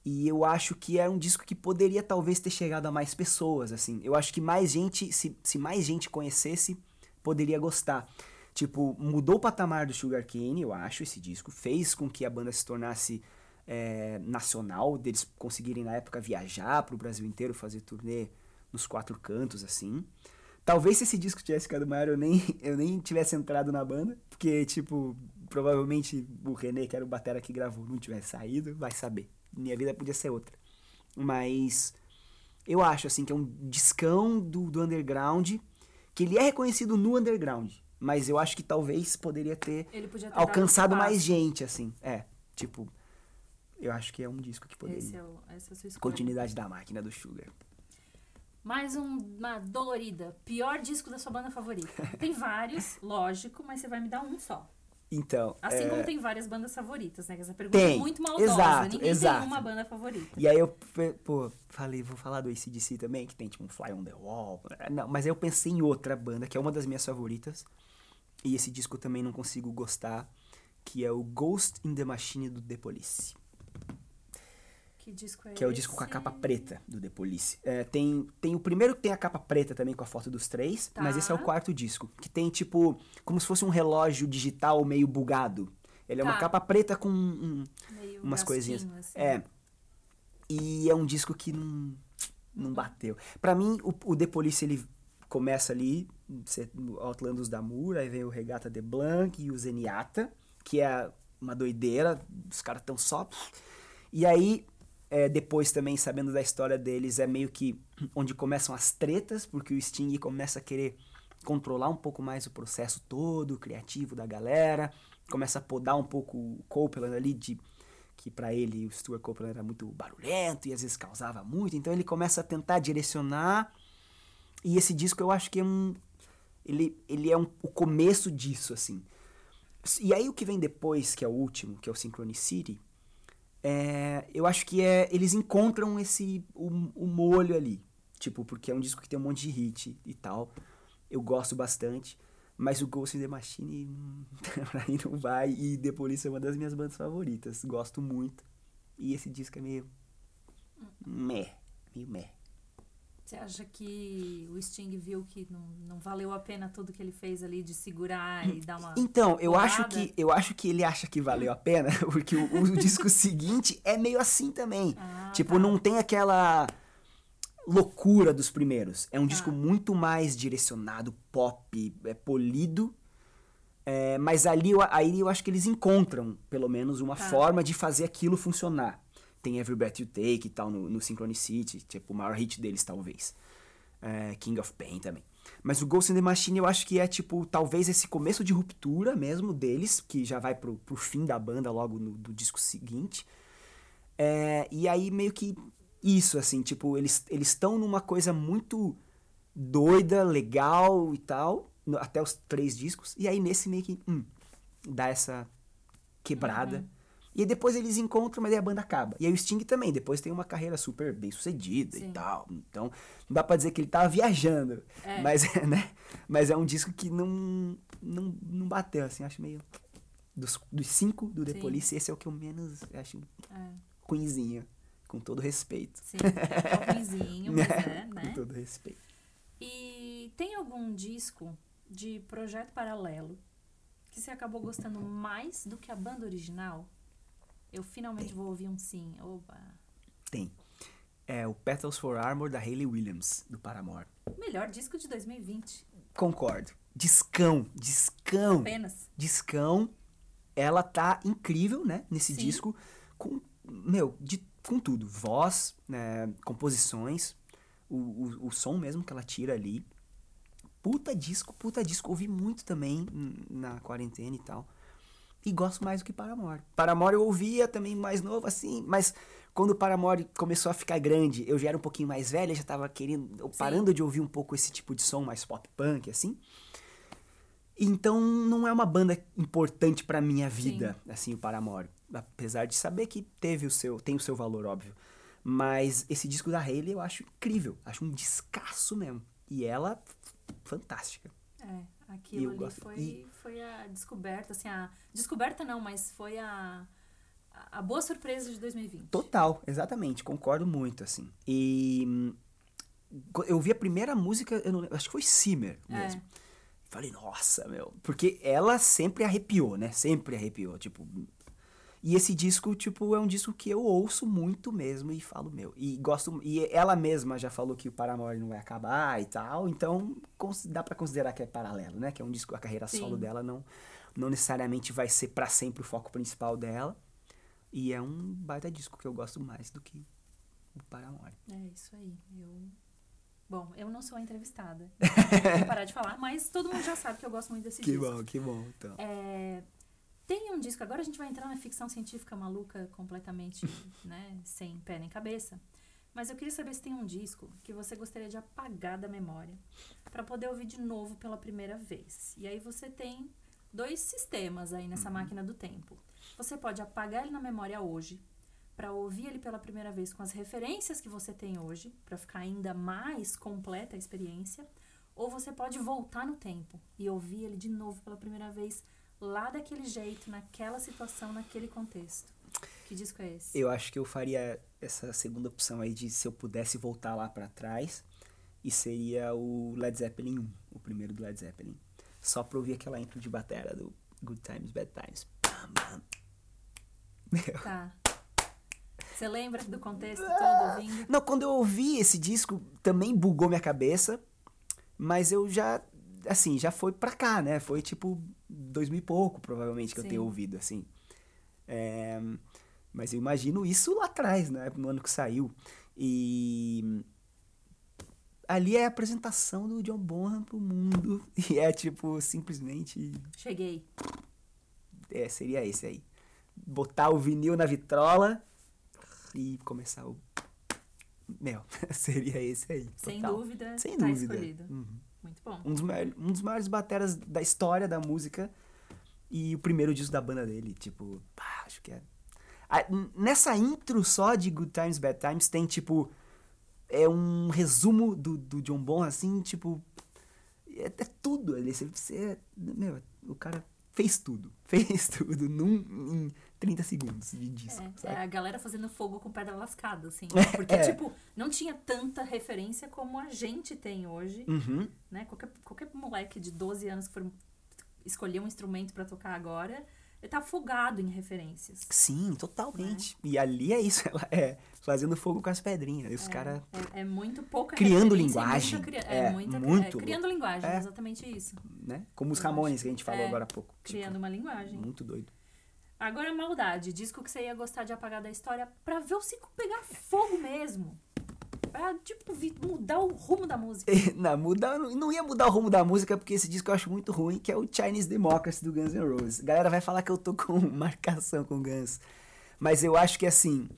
B: E eu acho que é um disco que poderia talvez ter chegado a mais pessoas, assim. Eu acho que mais gente, se, se mais gente conhecesse, poderia gostar. Tipo, mudou o patamar do Sugar Cane, eu acho, esse disco. Fez com que a banda se tornasse é, nacional, deles conseguirem na época viajar pro Brasil inteiro, fazer turnê nos quatro cantos, assim. Talvez se esse disco tivesse ficado maior, eu nem, eu nem tivesse entrado na banda. Porque, tipo, provavelmente o René, que era o batera que gravou, não tivesse saído, vai saber. Minha vida podia ser outra. Mas eu acho, assim, que é um discão do, do underground, que ele é reconhecido no underground. Mas eu acho que talvez poderia ter
A: ter
B: alcançado mais gente, assim. É, tipo, eu acho que é um disco que poderia.
A: Esse é o, essa é a sua escolha.
B: Continuidade da máquina do Sugar.
A: Mais um- uma dolorida. Pior disco da sua banda favorita. Tem vários, lógico, mas você vai me dar um só.
B: Então.
A: Assim
B: é,
A: como tem várias bandas favoritas, né? Essa pergunta
B: Tem,
A: é muito maldosa.
B: exato,
A: Ninguém
B: exato.
A: tem uma banda favorita.
B: E aí eu, pô, falei, vou falar do ACDC também, que tem tipo um Fly on the Wall. Não, mas aí eu pensei em outra banda, que é uma das minhas favoritas. E esse disco eu também não consigo gostar, que é o Ghost in the Machine do The Police.
A: Que disco é
B: Que é o disco com a
A: esse?
B: capa preta do The Police. É, tem, tem o primeiro que tem a capa preta também com a foto dos três,
A: Tá.
B: mas esse é o quarto disco. Que tem tipo, como se fosse um relógio digital meio bugado. Ele é uma
A: Tá.
B: capa preta com um,
A: Meio
B: umas coisinhas.
A: assim.
B: É. E é um disco que não, não bateu. Pra mim, o, o The Police, ele começa ali, Outlandos da Mura, aí vem o Regata de Blanc e o Zenyatta, que é uma doideira, os caras tão só... E aí, é, depois também, sabendo da história deles, é meio que onde começam as tretas, porque o Sting começa a querer controlar um pouco mais o processo todo, criativo da galera, começa a podar um pouco o Copeland ali de que pra ele o Stuart Copeland era muito barulhento e às vezes causava muito, então ele começa a tentar direcionar e esse disco eu acho que é um ele, ele é um, o começo disso assim. E aí o que vem depois, que é o último, que é o Synchronicity, É, eu acho que é eles encontram esse o, o molho ali, tipo porque é um disco que tem um monte de hit e tal. Eu gosto bastante, mas o Ghost in the Machine hum, pra mim não vai e The Police é uma das minhas bandas favoritas, gosto muito. E esse disco é meio meh, meio meh.
A: Você acha que o Sting viu que não, não valeu a pena tudo que ele fez ali de segurar e dar uma.
B: Então, eu
A: porrada?
B: acho que eu acho que ele acha que valeu a pena, porque o, o disco seguinte é meio assim também.
A: Ah,
B: tipo,
A: tá.
B: não tem aquela loucura dos primeiros. É um
A: Tá.
B: disco muito mais direcionado, pop, é polido. É, mas ali eu, aí eu acho que eles encontram, pelo menos, uma
A: Tá.
B: forma de fazer aquilo funcionar. Tem Every Breath You Take e tal no, no Synchronicity, tipo, o maior hit deles, talvez. É, King of Pain também. Mas o Ghost in the Machine eu acho que é, tipo, talvez esse começo de ruptura mesmo deles, que já vai pro, pro fim da banda logo no do disco seguinte. É, e aí meio que isso, assim, tipo, eles estão numa coisa muito doida, legal e tal, no- até os três discos, e aí nesse meio que, hum, dá essa quebrada.
A: Uhum.
B: E aí depois eles encontram, mas aí a banda acaba. E aí o Sting também, depois tem uma carreira super bem sucedida
A: Sim.
B: e tal. Então, não dá pra dizer que ele tava viajando.
A: É.
B: Mas, né? mas é um disco que não, não, não bateu, assim, acho meio... Dos, dos cinco do The
A: Sim.
B: Police, esse é o que eu menos acho
A: É,
B: ruinzinho, com todo respeito.
A: sim, é ruinzinho, mas é,
B: Com
A: né?
B: todo respeito.
A: E tem algum disco de projeto paralelo que você acabou gostando mais do que a banda original? Eu finalmente vou ouvir um sim. Oba!
B: Tem. É o Petals for Armor da Hayley Williams, do Paramore.
A: Melhor disco de 2020.
B: Concordo. Discão, discão,
A: Apenas.
B: discão. Ela tá incrível, né, nesse
A: Sim.
B: disco. Com, meu, de, com tudo. Voz, né, composições, o, o, o som mesmo que ela tira ali. Puta disco, puta disco. Ouvi muito também hum, na quarentena e tal. E gosto mais do que Paramore. Paramore eu ouvia também mais novo, assim, mas quando o Paramore começou a ficar grande, eu já era um pouquinho mais velha, já tava querendo,
A: Sim.
B: parando de ouvir um pouco esse tipo de som mais pop punk, assim. Então não é uma banda importante pra minha vida, assim, o Paramore. Apesar de saber que teve o seu, tem o seu valor, óbvio. Mas esse disco da Hayley eu acho incrível, acho um descasso mesmo. E ela, fantástica.
A: É, aquilo ali
B: gosto-
A: foi,
B: e-
A: foi a descoberta, assim, a... Descoberta não, mas foi a, a boa surpresa de 2020.
B: Total, exatamente, concordo muito, assim. E hum, eu vi a primeira música, eu não lembro, acho que foi Simmer mesmo. Falei, nossa, meu. Porque ela sempre arrepiou, né? Sempre arrepiou, tipo. E esse disco, tipo, é um disco que eu ouço muito mesmo e falo, meu. E gosto. E ela mesma já falou que o Paramore não vai acabar e tal. Então, dá pra considerar que é paralelo, né? Que é um disco, a carreira
A: Sim.
B: solo dela não, não necessariamente vai ser pra sempre o foco principal dela. E é um baita disco que eu gosto mais do que o Paramore.
A: É isso aí. Eu. Bom, eu não sou a entrevistada. então Vou parar de falar, mas todo mundo já sabe que eu gosto muito desse disco.
B: que bom, então.
A: É, tem um disco, agora a gente vai entrar na ficção científica maluca, completamente, né, sem pé nem cabeça. Mas eu queria saber se tem um disco que você gostaria de apagar da memória para poder ouvir de novo pela primeira vez. E aí você tem dois sistemas aí nessa máquina do tempo. Você pode apagar ele na memória hoje para ouvir ele pela primeira vez com as referências que você tem hoje, para ficar ainda mais completa a experiência, ou você pode voltar no tempo e ouvir ele de novo pela primeira vez lá daquele jeito, naquela situação, naquele contexto. Que disco é esse?
B: Eu acho que eu faria essa segunda opção aí de se eu pudesse voltar lá pra trás. E seria o Led Zeppelin 1, o primeiro do Led Zeppelin. Só pra ouvir aquela intro de batera do Good Times, Bad Times. Bam, bam. Meu.
A: Tá. Você lembra do contexto todo ouvindo?
B: Não, quando eu ouvi esse disco, também bugou minha cabeça. Mas eu já, assim, já foi pra cá, né? Foi tipo dois mil e pouco, provavelmente, que eu
A: Sim.
B: tenho ouvido, assim. É, mas eu imagino isso lá atrás, né? No ano que saiu. E ali é a apresentação do John Bonham pro mundo. E é tipo, simplesmente.
A: Cheguei.
B: É, seria esse aí. Botar o vinil na vitrola e começar o. Meu, seria esse aí.
A: Sem
B: total.
A: dúvida,
B: Sem
A: tá
B: dúvida.
A: escolhido.
B: Uhum.
A: Muito bom.
B: Um, dos maiores, bateras da história da música. E o primeiro disco da banda dele. Tipo, pá, acho que é. A- nessa intro só de Good Times, Bad Times tem, tipo, é um resumo do, do John Bonham, assim, tipo, é, é tudo ali. Você, você- meu, o cara fez tudo. Fez tudo num, em 30 segundos de disco,
A: É, é a galera fazendo fogo com pedra lascada, assim.
B: É,
A: Porque,
B: é.
A: tipo, não tinha tanta referência como a gente tem hoje,
B: Uhum.
A: né? Qualquer, qualquer moleque de 12 anos que for escolher um instrumento pra tocar agora, ele tá afogado em referências.
B: Sim, totalmente. E ali é isso, ela é fazendo fogo com as pedrinhas. E os
A: É,
B: caras.
A: é, é muito pouca
B: Criando linguagem.
A: muita
B: É,
A: é, muita,
B: muito
A: é, criando linguagem,
B: É.
A: exatamente isso.
B: né? Como os Ramones que a gente falou agora há pouco. Tipo,
A: Criando uma linguagem.
B: muito doido.
A: Agora, maldade. Disco que você ia gostar de apagar da história pra ver o ciclo pegar fogo mesmo. Pra, tipo, mudar o rumo da música.
B: não, mudar, não ia mudar o rumo da música porque esse disco eu acho muito ruim, que é o Chinese Democracy do Guns N' Roses. Galera vai falar que eu tô com marcação com Guns. Mas eu acho que assim,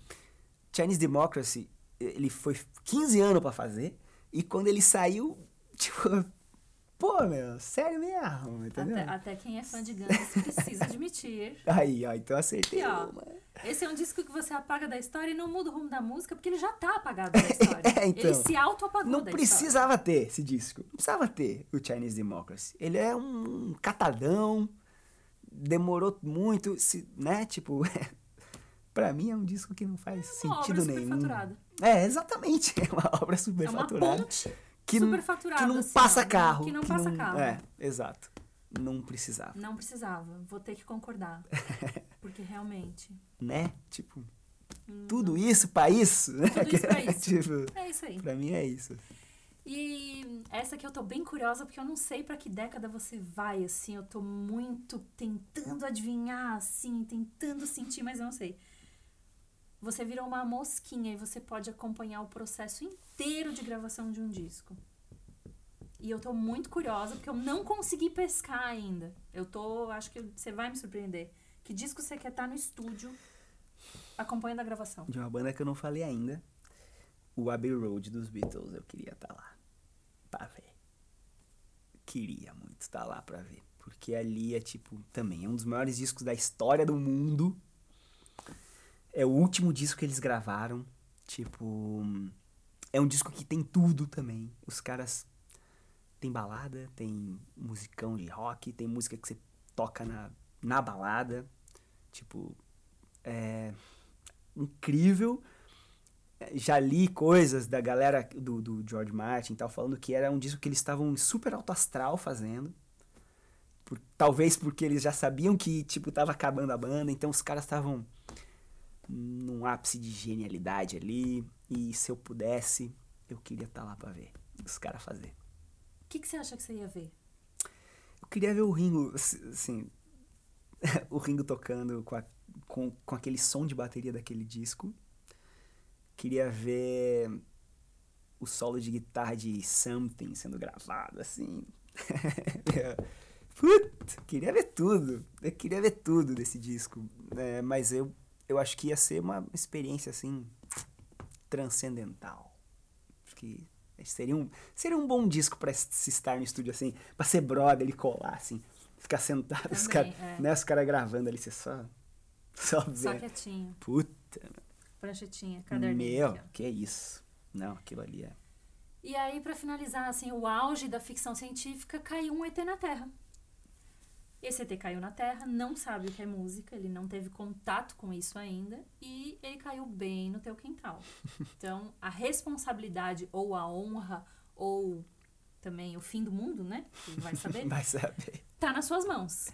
B: Chinese Democracy, ele foi 15 anos pra fazer, e quando ele saiu, tipo, pô, meu, sério mesmo, entendeu?
A: Até, até quem é fã de Guns precisa admitir.
B: Aí, ó, então acertei
A: E, ó. Esse é um disco que você apaga da história e não muda o rumo da música porque ele já tá apagado da história.
B: É, então.
A: Ele se auto-apagou
B: Não
A: da história.
B: precisava ter esse disco. Não precisava ter o Chinese Democracy. Ele é um catadão. Demorou muito, se, né? Tipo, pra mim é um disco que não faz
A: uma
B: sentido
A: obra
B: nenhum.
A: superfaturada.
B: É, exatamente. É uma obra
A: É uma
B: superfaturada.
A: ponte
B: que, não- que não
A: assim,
B: passa
A: ó,
B: carro.
A: Que não passa
B: não-
A: carro.
B: É, exato. Não precisava.
A: Não precisava. Vou ter que concordar. Porque realmente.
B: Né? Tipo,
A: hum,
B: tudo isso pra isso, né?
A: Tudo isso pra isso.
B: tipo,
A: É isso aí.
B: pra mim é isso.
A: E essa aqui eu tô bem curiosa porque eu não sei pra que década você vai, assim. Eu tô muito tentando adivinhar, assim, tentando sentir, mas eu não sei. Você virou uma mosquinha e você pode acompanhar o processo inteiro de gravação de um disco. E eu tô muito curiosa porque eu não consegui pescar ainda. Eu tô, acho que você vai me surpreender. Que disco você quer estar no estúdio acompanhando a gravação?
B: De uma banda que eu não falei ainda. O Abbey Road dos Beatles, eu queria estar lá. Pra ver. Queria muito estar lá pra ver. Porque ali é tipo, também é um dos maiores discos da história do mundo. É o último disco que eles gravaram. Tipo. É um disco que tem tudo também. Os caras. Tem balada, tem musicão de rock, tem música que você toca na, na balada. Tipo. É. Incrível já li coisas da galera do, do George Martin e tal, falando que era um disco que eles estavam super alto astral fazendo. Por, talvez porque eles já sabiam que, tipo, tava acabando a banda, então os caras estavam num ápice de genialidade ali. E se eu pudesse, eu queria estar lá pra ver os caras fazer.
A: O que, que você acha que você ia ver?
B: Eu queria ver o Ringo, assim, o Ringo tocando com, a, com, com aquele som de bateria daquele disco. Queria ver o solo de guitarra de Something sendo gravado, assim. Puta, queria ver tudo. Eu queria ver tudo desse disco. É, mas eu, eu acho que ia ser uma experiência, assim, transcendental. Acho que seria um, seria um bom disco pra se estar no estúdio, assim, pra ser brother e colar, assim. Ficar sentado, os
A: Também,
B: caras
A: é.
B: né, os cara gravando ali, você só. Só
A: Só quietinho,
B: Puta,
A: pranchetinha, caderninho.
B: meu, que isso. Não, aquilo ali é.
A: E aí, pra finalizar, assim, o auge da ficção científica, caiu um ET na Terra. Esse ET caiu na Terra, não sabe o que é música, ele não teve contato com isso ainda, e ele caiu bem no teu quintal. Então, a responsabilidade, ou a honra, ou também o fim do mundo, né? Vai saber,
B: Vai saber.
A: tá nas suas mãos.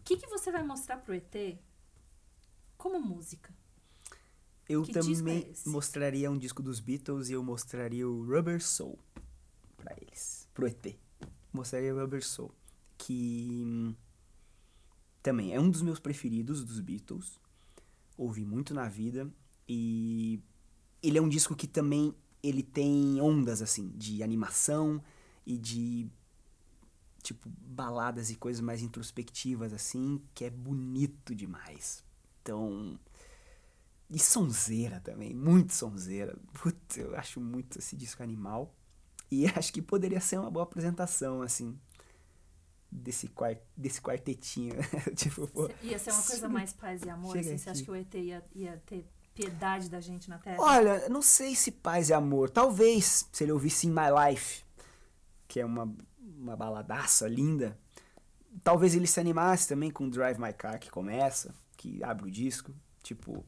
A: O que, que você vai mostrar pro ET como música?
B: Eu
A: Que
B: também
A: é
B: mostraria um disco dos Beatles e eu mostraria o Rubber Soul pra eles, pro ET. Mostraria o Rubber Soul, que hum, também é um dos meus preferidos dos Beatles. Ouvi muito na vida e ele é um disco que também ele tem ondas assim de animação e de tipo baladas e coisas mais introspectivas assim, que é bonito demais. Então, e sonzeira também, muito sonzeira. Eu acho muito esse disco animal. E acho que poderia ser uma boa apresentação, assim, desse, quart, desse quartetinho. tipo, pô,
A: Ia ser uma coisa mais paz e amor, assim, você acha que o ET ia, ia ter piedade da gente na Terra?
B: Olha, não sei se paz e amor. Talvez, se ele ouvisse In My Life, que é uma, uma baladaça linda, talvez ele se animasse também com Drive My Car, que começa, que abre o disco. Tipo,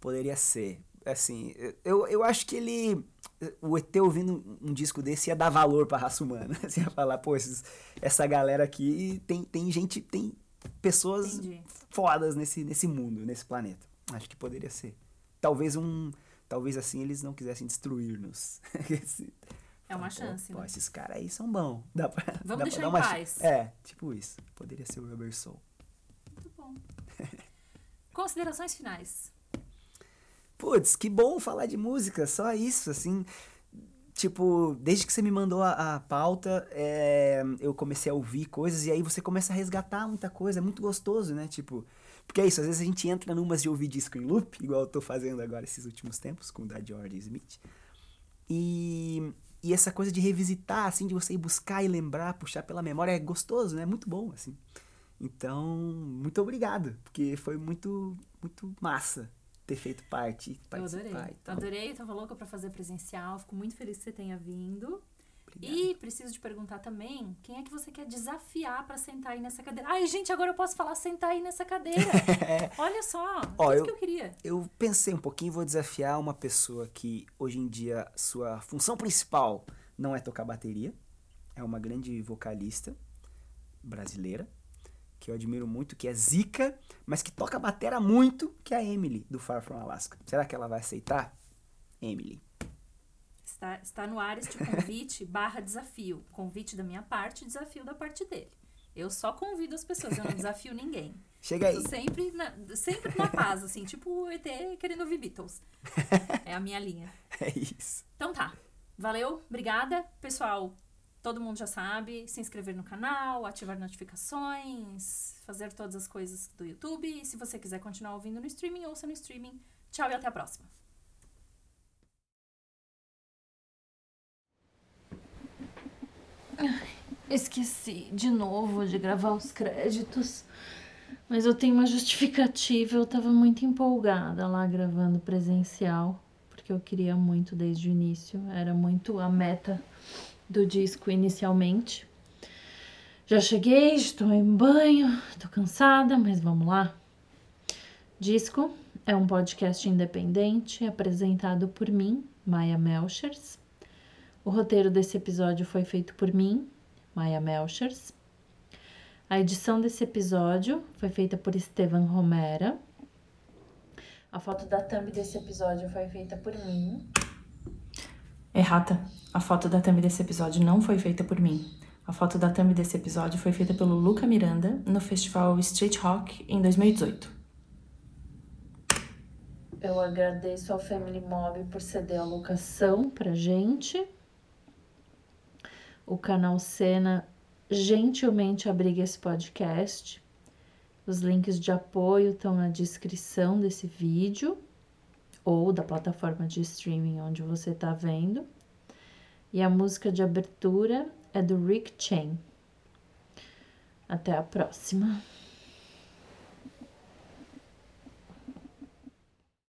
B: poderia ser. Assim, eu, eu acho que ele. O ET ouvindo um disco desse ia dar valor pra raça humana. Assim, ia falar, pô, esses- essa galera aqui tem, tem gente, tem pessoas
A: Entendi.
B: fodas nesse, nesse mundo, nesse planeta. Acho que poderia ser. Talvez um. Talvez assim eles não quisessem destruir-nos.
A: É uma
B: Pô,
A: chance,
B: Pô,
A: né?
B: esses caras aí são bons. Dá pra,
A: Vamos
B: dá pra
A: deixar
B: dar
A: em paz.
B: ch- É, tipo isso. Poderia ser o Rubber Soul.
A: Muito bom. Considerações finais.
B: Putz, que bom falar de música, só isso, assim. Tipo, desde que você me mandou a, a pauta, é, eu comecei a ouvir coisas e aí você começa a resgatar muita coisa, é muito gostoso, né? Tipo, porque é isso, às vezes a gente entra numas de ouvir disco em loop, igual eu tô fazendo agora esses últimos tempos com o da George Smith. E, e essa coisa de revisitar, assim, de você ir buscar e lembrar, puxar pela memória, é gostoso, né? É muito bom, assim. Então, muito obrigado, porque foi muito, muito massa ter feito parte,
A: Eu adorei. Adorei, tava louca pra fazer presencial. Fico muito feliz que você tenha vindo.
B: Obrigado.
A: E preciso te perguntar também, quem é que você quer desafiar pra sentar aí nessa cadeira? Ai, gente, agora eu posso falar sentar aí nessa cadeira. Olha só,
B: Ó,
A: tudo
B: eu-
A: que eu queria.
B: Eu pensei um pouquinho, vou desafiar uma pessoa que hoje em dia sua função principal não é tocar bateria, é uma grande vocalista brasileira, que eu admiro muito, que é Zica, mas que toca batera muito, que é a Emily, do Far From Alaska. Será que ela vai aceitar? Emily.
A: Está, está no ar este convite barra desafio. Convite da minha parte, desafio da parte dele. Eu só convido as pessoas, eu não desafio ninguém.
B: Chega aí.
A: Sempre na, sempre na paz, assim, tipo o ET querendo ouvir Beatles. É a minha linha.
B: É isso.
A: Então tá. Valeu, obrigada. Pessoal, todo mundo já sabe, se inscrever no canal, ativar notificações, fazer todas as coisas do YouTube. E se você quiser continuar ouvindo no streaming, ouça no streaming. Tchau e até a próxima.
C: Esqueci de novo de gravar os créditos. Mas eu tenho uma justificativa. Eu tava muito empolgada lá gravando presencial. Porque eu queria muito desde o início. Era muito a meta do disco inicialmente. Já cheguei, estou em banho, tô cansada, mas vamos lá. Disco é um podcast independente apresentado por mim, Maia Melchers. O roteiro desse episódio foi feito por mim, Maia Melchers. A edição desse episódio foi feita por Estevan Romera. A foto da thumb desse episódio foi feita por mim.
D: Errata. A foto da thumb desse episódio não foi feita por mim. A foto da thumb desse episódio foi feita pelo Luca Miranda no festival Street Rock em 2018.
C: Eu agradeço ao Family Mob por ceder a locação pra gente. O canal Cena gentilmente abriga esse podcast. Os links de apoio estão na descrição desse vídeo ou da plataforma de streaming onde você está vendo. E a música de abertura é do Rick Chain. Até a próxima.